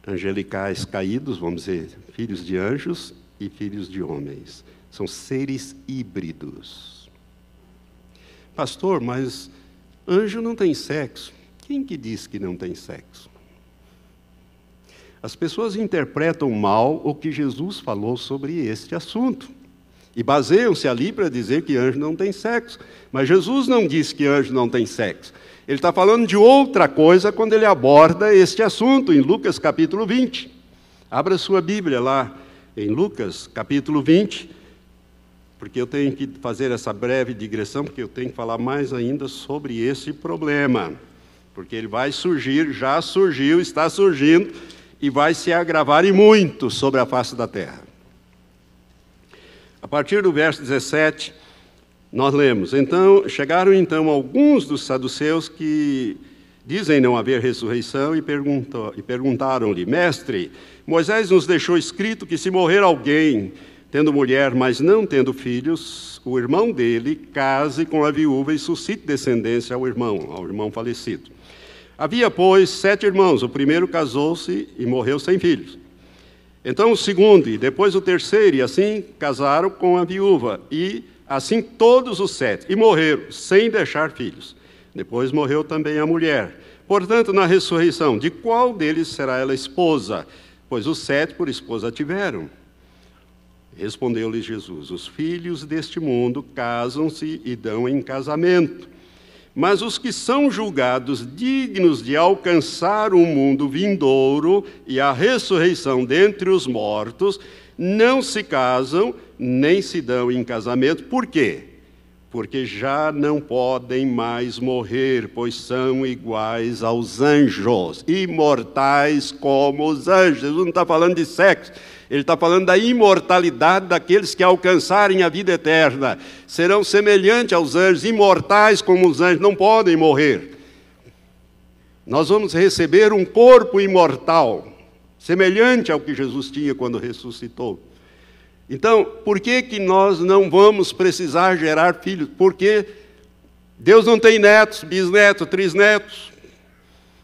angelicais caídos, vamos dizer, filhos de anjos, e filhos de homens. São seres híbridos. Pastor, mas anjo não tem sexo. Quem que diz que não tem sexo? As pessoas interpretam mal o que Jesus falou sobre este assunto. E baseiam-se ali para dizer que anjo não tem sexo. Mas Jesus não disse que anjo não tem sexo. Ele está falando de outra coisa quando ele aborda este assunto, em Lucas capítulo 20. Abra sua Bíblia lá, em Lucas capítulo 20, porque eu tenho que fazer essa breve digressão, porque eu tenho que falar mais ainda sobre esse problema. Porque ele vai surgir, já surgiu, está surgindo, e vai se agravar e muito sobre a face da terra. A partir do verso 17, nós lemos: Então chegaram então alguns dos saduceus que dizem não haver ressurreição e, e perguntaram-lhe: Mestre, Moisés nos deixou escrito que se morrer alguém tendo mulher, mas não tendo filhos, o irmão dele case com a viúva e suscite descendência ao irmão, ao irmão falecido. Havia, pois, sete irmãos. O primeiro casou-se e morreu sem filhos. Então o segundo, e depois o terceiro, e assim casaram com a viúva, e assim todos os sete, e morreram, sem deixar filhos. Depois morreu também a mulher. Portanto, na ressurreição, de qual deles será ela esposa? Pois os sete por esposa tiveram. Respondeu-lhe Jesus: Os filhos deste mundo casam-se e dão em casamento mas os que são julgados dignos de alcançar o mundo vindouro e a ressurreição dentre os mortos, não se casam nem se dão em casamento. Por quê? Porque já não podem mais morrer, pois são iguais aos anjos, imortais como os anjos. Não está falando de sexo, ele está falando da imortalidade daqueles que alcançarem a vida eterna. Serão semelhantes aos anjos, imortais como os anjos, não podem morrer. Nós vamos receber um corpo imortal, semelhante ao que Jesus tinha quando ressuscitou. Então, por que, que nós não vamos precisar gerar filhos? Porque Deus não tem netos, bisnetos, trisnetos.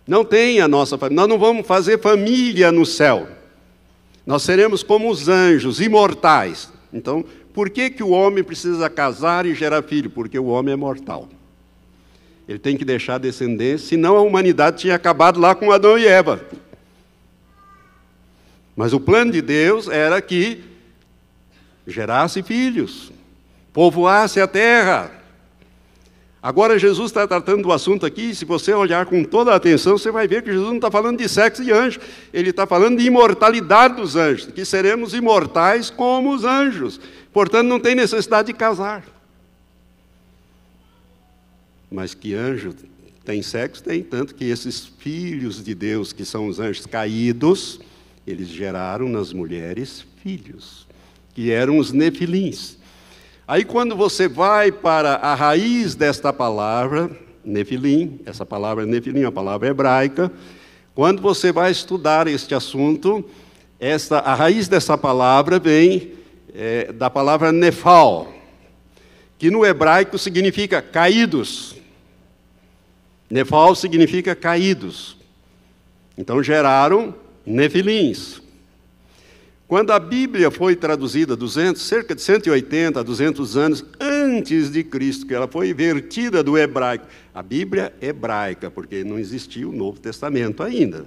Não tem a nossa família. Nós não vamos fazer família no céu. Nós seremos como os anjos, imortais. Então, por que, que o homem precisa casar e gerar filho? Porque o homem é mortal. Ele tem que deixar descendência, senão a humanidade tinha acabado lá com Adão e Eva. Mas o plano de Deus era que gerasse filhos, povoasse a terra. Agora, Jesus está tratando do assunto aqui, se você olhar com toda a atenção, você vai ver que Jesus não está falando de sexo de anjo, ele está falando de imortalidade dos anjos, que seremos imortais como os anjos. Portanto, não tem necessidade de casar. Mas que anjo tem sexo? Tem, tanto que esses filhos de Deus, que são os anjos caídos, eles geraram nas mulheres filhos, que eram os nefilins. Aí, quando você vai para a raiz desta palavra, Nefilim, essa palavra Nefilim é uma palavra hebraica, quando você vai estudar este assunto, esta, a raiz dessa palavra vem é, da palavra Nefal, que no hebraico significa caídos. Nefal significa caídos. Então geraram Nefilins. Quando a Bíblia foi traduzida 200, cerca de 180 a 200 anos antes de Cristo, que ela foi vertida do hebraico, a Bíblia hebraica, porque não existia o Novo Testamento ainda.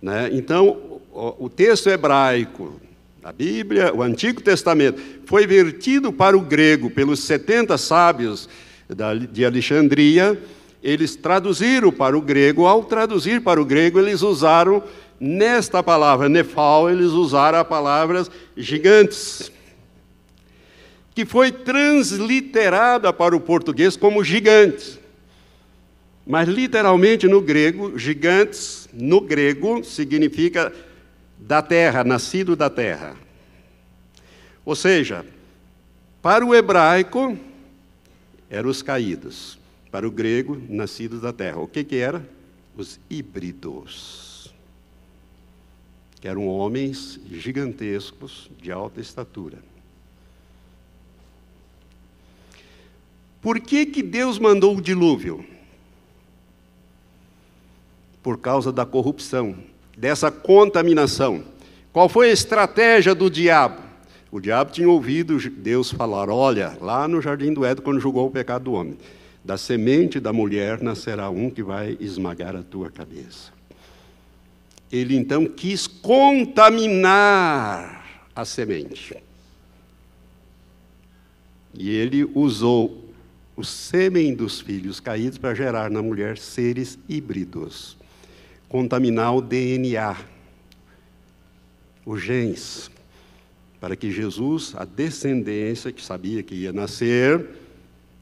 Né? Então, o, o texto hebraico, a Bíblia, o Antigo Testamento, foi vertido para o grego pelos 70 sábios de Alexandria. Eles traduziram para o grego, ao traduzir para o grego, eles usaram Nesta palavra nefal, eles usaram a palavra gigantes, que foi transliterada para o português como gigantes. Mas literalmente no grego, gigantes, no grego, significa da terra, nascido da terra. Ou seja, para o hebraico, eram os caídos. Para o grego, nascidos da terra. O que, que era? Os híbridos que eram homens gigantescos, de alta estatura. Por que, que Deus mandou o dilúvio? Por causa da corrupção, dessa contaminação. Qual foi a estratégia do diabo? O diabo tinha ouvido Deus falar: olha, lá no jardim do Éden, quando julgou o pecado do homem, da semente da mulher nascerá um que vai esmagar a tua cabeça. Ele então quis contaminar a semente. E ele usou o sêmen dos filhos caídos para gerar na mulher seres híbridos, contaminar o DNA, os genes, para que Jesus, a descendência que sabia que ia nascer,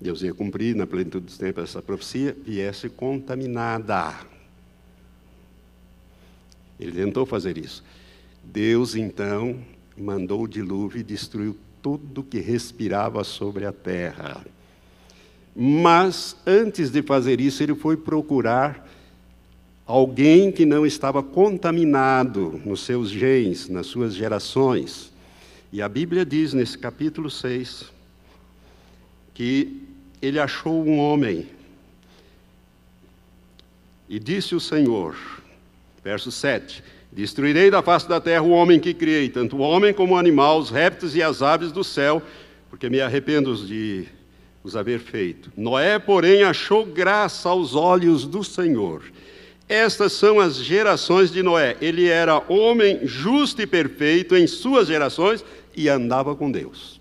Deus ia cumprir na plenitude dos tempos essa profecia, viesse contaminada. Ele tentou fazer isso. Deus então mandou o dilúvio e destruiu tudo que respirava sobre a terra. Mas antes de fazer isso, ele foi procurar alguém que não estava contaminado nos seus genes, nas suas gerações. E a Bíblia diz nesse capítulo 6 que ele achou um homem. E disse o Senhor, verso 7: Destruirei da face da terra o homem que criei, tanto o homem como o animal, os répteis e as aves do céu, porque me arrependo de os haver feito. Noé, porém, achou graça aos olhos do Senhor. Estas são as gerações de Noé. Ele era homem justo e perfeito em suas gerações e andava com Deus.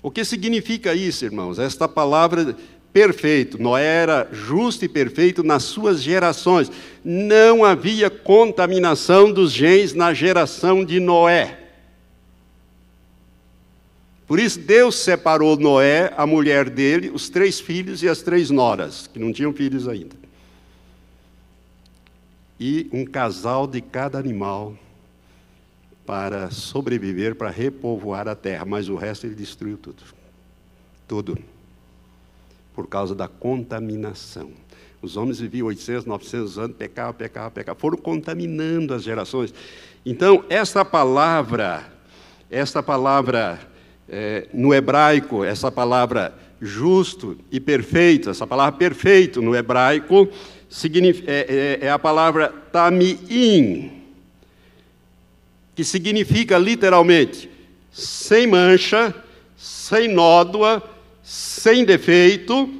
O que significa isso, irmãos? Esta palavra perfeito. Noé era justo e perfeito nas suas gerações. Não havia contaminação dos genes na geração de Noé. Por isso, Deus separou Noé, a mulher dele, os três filhos e as três noras, que não tinham filhos ainda. E um casal de cada animal para sobreviver, para repovoar a terra, mas o resto ele destruiu tudo. Tudo por causa da contaminação. Os homens viviam 800, 900 anos, pecavam, pecavam, pecavam, foram contaminando as gerações. Então, essa palavra, essa palavra é, no hebraico, essa palavra justo e perfeito, essa palavra perfeito no hebraico, é, é, é a palavra tamiim, que significa literalmente sem mancha, sem nódoa, sem defeito,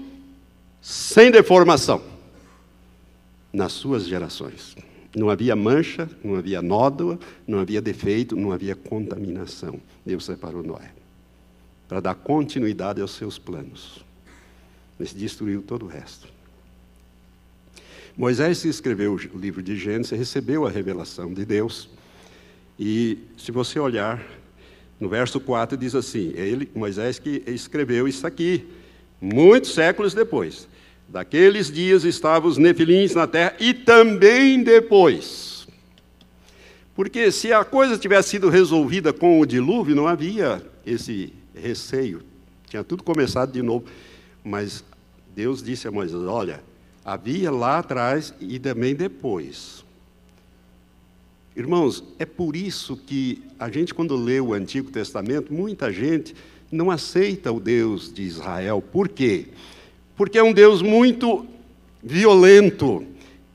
sem deformação, nas suas gerações. Não havia mancha, não havia nódoa, não havia defeito, não havia contaminação. Deus separou Noé para dar continuidade aos seus planos. Mas destruiu todo o resto. Moisés escreveu o livro de Gênesis recebeu a revelação de Deus. E se você olhar no verso 4 diz assim: ele, Moisés, que escreveu isso aqui, muitos séculos depois. Daqueles dias estavam os nefilins na terra e também depois. Porque se a coisa tivesse sido resolvida com o dilúvio, não havia esse receio. Tinha tudo começado de novo. Mas Deus disse a Moisés: Olha, havia lá atrás e também depois. Irmãos, é por isso que a gente, quando lê o Antigo Testamento, muita gente não aceita o Deus de Israel. Por quê? Porque é um Deus muito violento.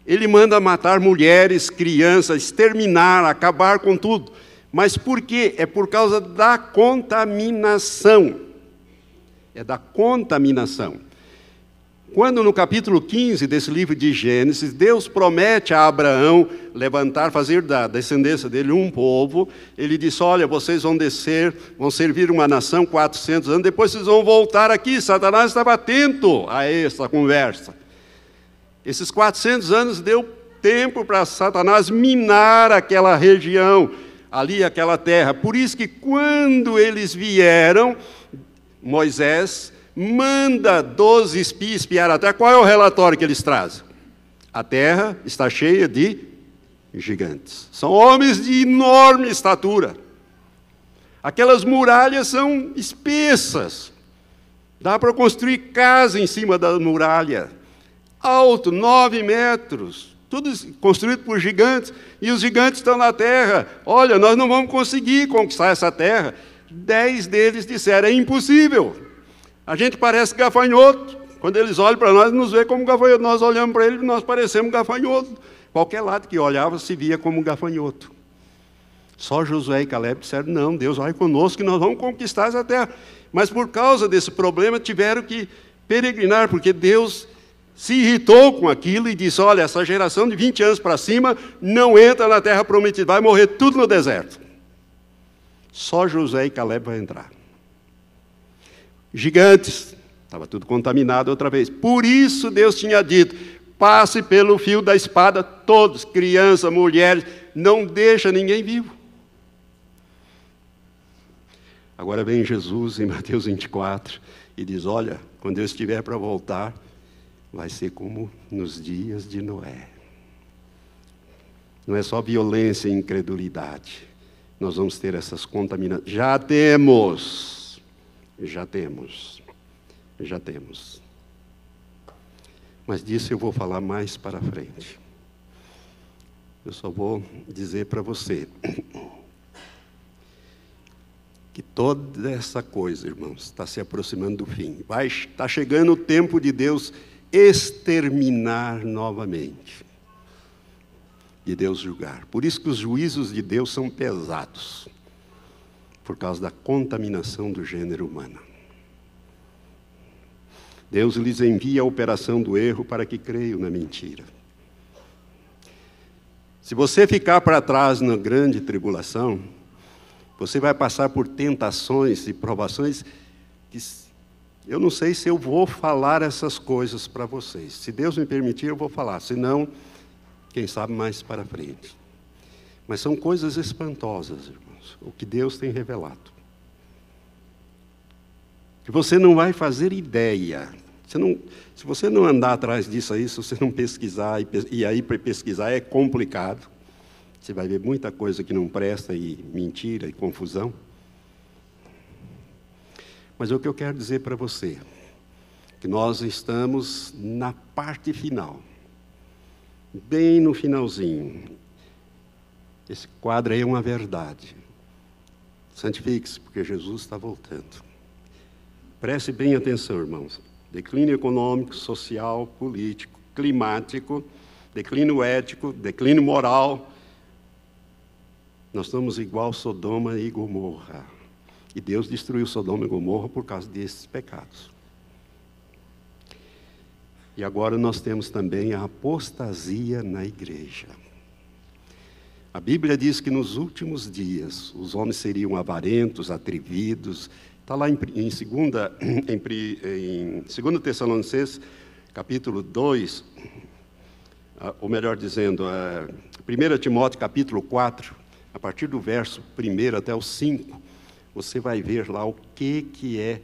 Ele manda matar mulheres, crianças, exterminar, acabar com tudo. Mas por quê? É por causa da contaminação. É da contaminação. Quando no capítulo 15 desse livro de Gênesis, Deus promete a Abraão levantar, fazer da descendência dele um povo, ele diz: Olha, vocês vão descer, vão servir uma nação 400 anos, depois vocês vão voltar aqui. Satanás estava atento a essa conversa. Esses 400 anos deu tempo para Satanás minar aquela região, ali, aquela terra. Por isso que quando eles vieram, Moisés manda 12 espias espiar a terra. Qual é o relatório que eles trazem? A terra está cheia de gigantes. São homens de enorme estatura. Aquelas muralhas são espessas. Dá para construir casa em cima da muralha. Alto, nove metros. Tudo construído por gigantes. E os gigantes estão na terra. Olha, nós não vamos conseguir conquistar essa terra. Dez deles disseram: é impossível. A gente parece gafanhoto. Quando eles olham para nós, nos vê como gafanhoto. Nós olhamos para eles e nós parecemos gafanhoto. Qualquer lado que olhava se via como gafanhoto. Só Josué e Caleb disseram: Não, Deus vai conosco e nós vamos conquistar essa terra. Mas por causa desse problema tiveram que peregrinar, porque Deus se irritou com aquilo e disse: Olha, essa geração de 20 anos para cima não entra na terra prometida, vai morrer tudo no deserto. Só José e Caleb vão entrar. Gigantes, estava tudo contaminado outra vez. Por isso Deus tinha dito: passe pelo fio da espada todos, crianças, mulheres, não deixa ninguém vivo. Agora vem Jesus em Mateus 24 e diz: Olha, quando eu estiver para voltar, vai ser como nos dias de Noé. Não é só violência e incredulidade. Nós vamos ter essas contaminações. Já temos. Já temos. Já temos. Mas disso eu vou falar mais para frente. Eu só vou dizer para você que toda essa coisa, irmãos, está se aproximando do fim. Vai, está chegando o tempo de Deus exterminar novamente. De Deus julgar. Por isso que os juízos de Deus são pesados. Por causa da contaminação do gênero humano. Deus lhes envia a operação do erro para que creiam na mentira. Se você ficar para trás na grande tribulação, você vai passar por tentações e provações que eu não sei se eu vou falar essas coisas para vocês. Se Deus me permitir, eu vou falar. Se não, quem sabe mais para frente. Mas são coisas espantosas, irmãos, o que Deus tem revelado. Que você não vai fazer ideia. Você não, se você não andar atrás disso aí, se você não pesquisar, e, e aí para pesquisar é complicado. Você vai ver muita coisa que não presta e mentira e confusão. Mas o que eu quero dizer para você, que nós estamos na parte final, bem no finalzinho. Esse quadro aí é uma verdade. Santifique-se, porque Jesus está voltando. Preste bem atenção, irmãos. Declínio econômico, social, político, climático, declínio ético, declínio moral, nós estamos igual Sodoma e Gomorra. E Deus destruiu Sodoma e Gomorra por causa desses pecados. E agora nós temos também a apostasia na igreja. A Bíblia diz que nos últimos dias os homens seriam avarentos, atrevidos. Está lá em, em, segunda, <clears throat> em, em 2 Tessalonicenses, capítulo 2, ah, ou melhor dizendo, 1 é, Timóteo, capítulo 4, a partir do verso 1 até o 5, você vai ver lá o que, que é,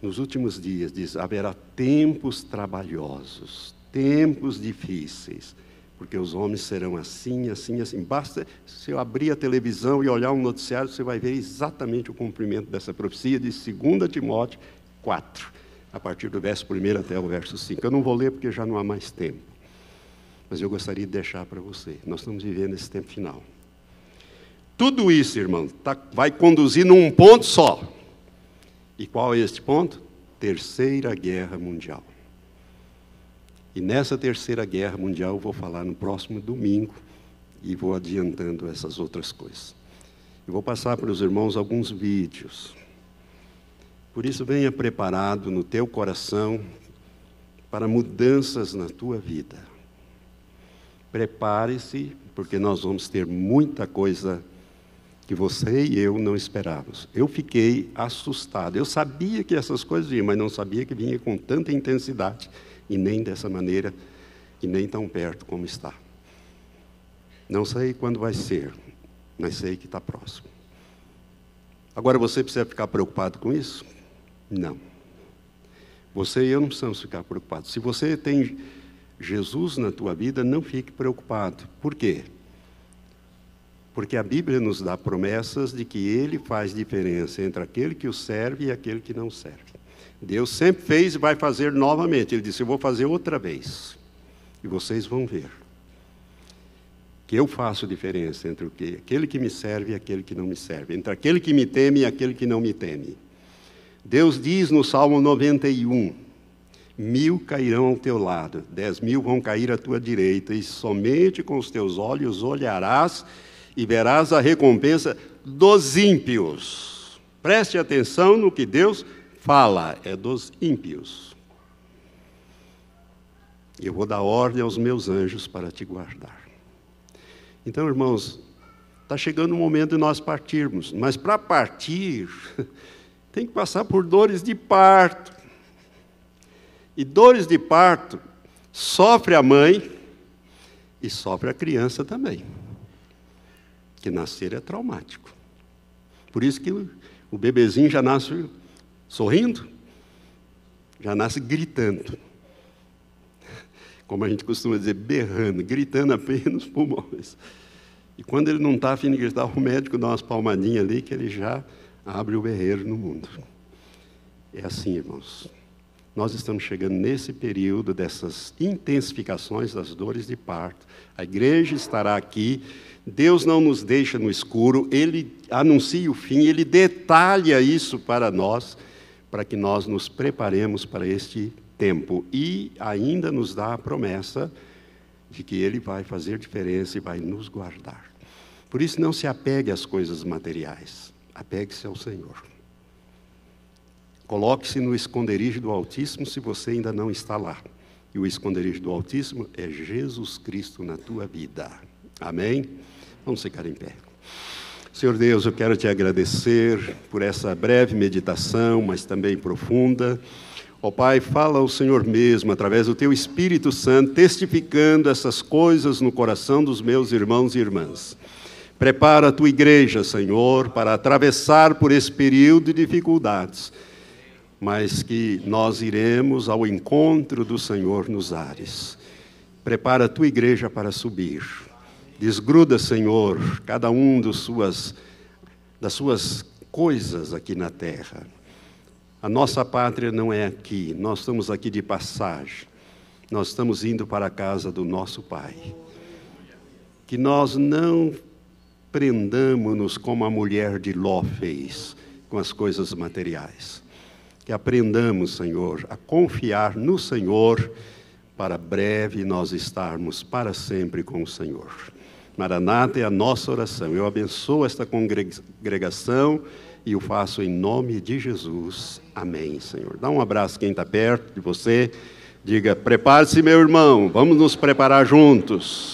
nos últimos dias, diz: haverá tempos trabalhosos, tempos difíceis, porque os homens serão assim, assim, assim. Basta se eu abrir a televisão e olhar um noticiário, você vai ver exatamente o cumprimento dessa profecia de 2 Timóteo 4, a partir do verso 1 até o verso 5. Eu não vou ler porque já não há mais tempo, mas eu gostaria de deixar para você. Nós estamos vivendo esse tempo final. Tudo isso, irmão, tá, vai conduzir num ponto só. E qual é este ponto? Terceira Guerra Mundial. E nessa Terceira Guerra Mundial vou falar no próximo domingo e vou adiantando essas outras coisas. Eu vou passar para os irmãos alguns vídeos. Por isso, venha preparado no teu coração para mudanças na tua vida. Prepare-se, porque nós vamos ter muita coisa que você e eu não esperávamos. Eu fiquei assustado. Eu sabia que essas coisas vinham, mas não sabia que vinha com tanta intensidade e nem dessa maneira e nem tão perto como está. Não sei quando vai ser, mas sei que está próximo. Agora você precisa ficar preocupado com isso? Não. Você e eu não precisamos ficar preocupados. Se você tem Jesus na tua vida, não fique preocupado. Por quê? Porque a Bíblia nos dá promessas de que Ele faz diferença entre aquele que o serve e aquele que não serve. Deus sempre fez e vai fazer novamente. Ele disse: Eu vou fazer outra vez. E vocês vão ver. Que eu faço diferença entre aquele que me serve e aquele que não me serve. Entre aquele que me teme e aquele que não me teme. Deus diz no Salmo 91: Mil cairão ao teu lado, dez mil vão cair à tua direita, e somente com os teus olhos olharás e verás a recompensa dos ímpios. Preste atenção no que Deus fala, é dos ímpios. Eu vou dar ordem aos meus anjos para te guardar. Então, irmãos, está chegando o momento de nós partirmos, mas para partir, <laughs> tem que passar por dores de parto. E dores de parto sofre a mãe e sofre a criança também. Que nascer é traumático. Por isso que o bebezinho já nasce sorrindo, já nasce gritando. Como a gente costuma dizer, berrando, gritando apenas os pulmões. E quando ele não está afim de gritar, o médico dá umas palmadinhas ali que ele já abre o berreiro no mundo. É assim, irmãos. Nós estamos chegando nesse período dessas intensificações das dores de parto. A igreja estará aqui. Deus não nos deixa no escuro, Ele anuncia o fim, Ele detalha isso para nós, para que nós nos preparemos para este tempo. E ainda nos dá a promessa de que Ele vai fazer diferença e vai nos guardar. Por isso, não se apegue às coisas materiais, apegue-se ao Senhor. Coloque-se no esconderijo do Altíssimo se você ainda não está lá. E o esconderijo do Altíssimo é Jesus Cristo na tua vida. Amém? Vamos ficar em pé. Senhor Deus, eu quero te agradecer por essa breve meditação, mas também profunda. Ó oh, Pai, fala ao Senhor mesmo, através do teu Espírito Santo, testificando essas coisas no coração dos meus irmãos e irmãs. Prepara a tua igreja, Senhor, para atravessar por esse período de dificuldades, mas que nós iremos ao encontro do Senhor nos ares. Prepara a tua igreja para subir. Desgruda, Senhor, cada um dos suas, das suas coisas aqui na terra a nossa pátria não é aqui, nós estamos aqui de passagem. Nós estamos indo para a casa do nosso Pai. Que nós não prendamos-nos como a mulher de Ló fez com as coisas materiais. Que aprendamos, Senhor, a confiar no Senhor para breve nós estarmos para sempre com o Senhor. Maranata é a nossa oração. Eu abençoo esta congregação e o faço em nome de Jesus. Amém, Senhor. Dá um abraço quem está perto de você. Diga: prepare-se, meu irmão, vamos nos preparar juntos.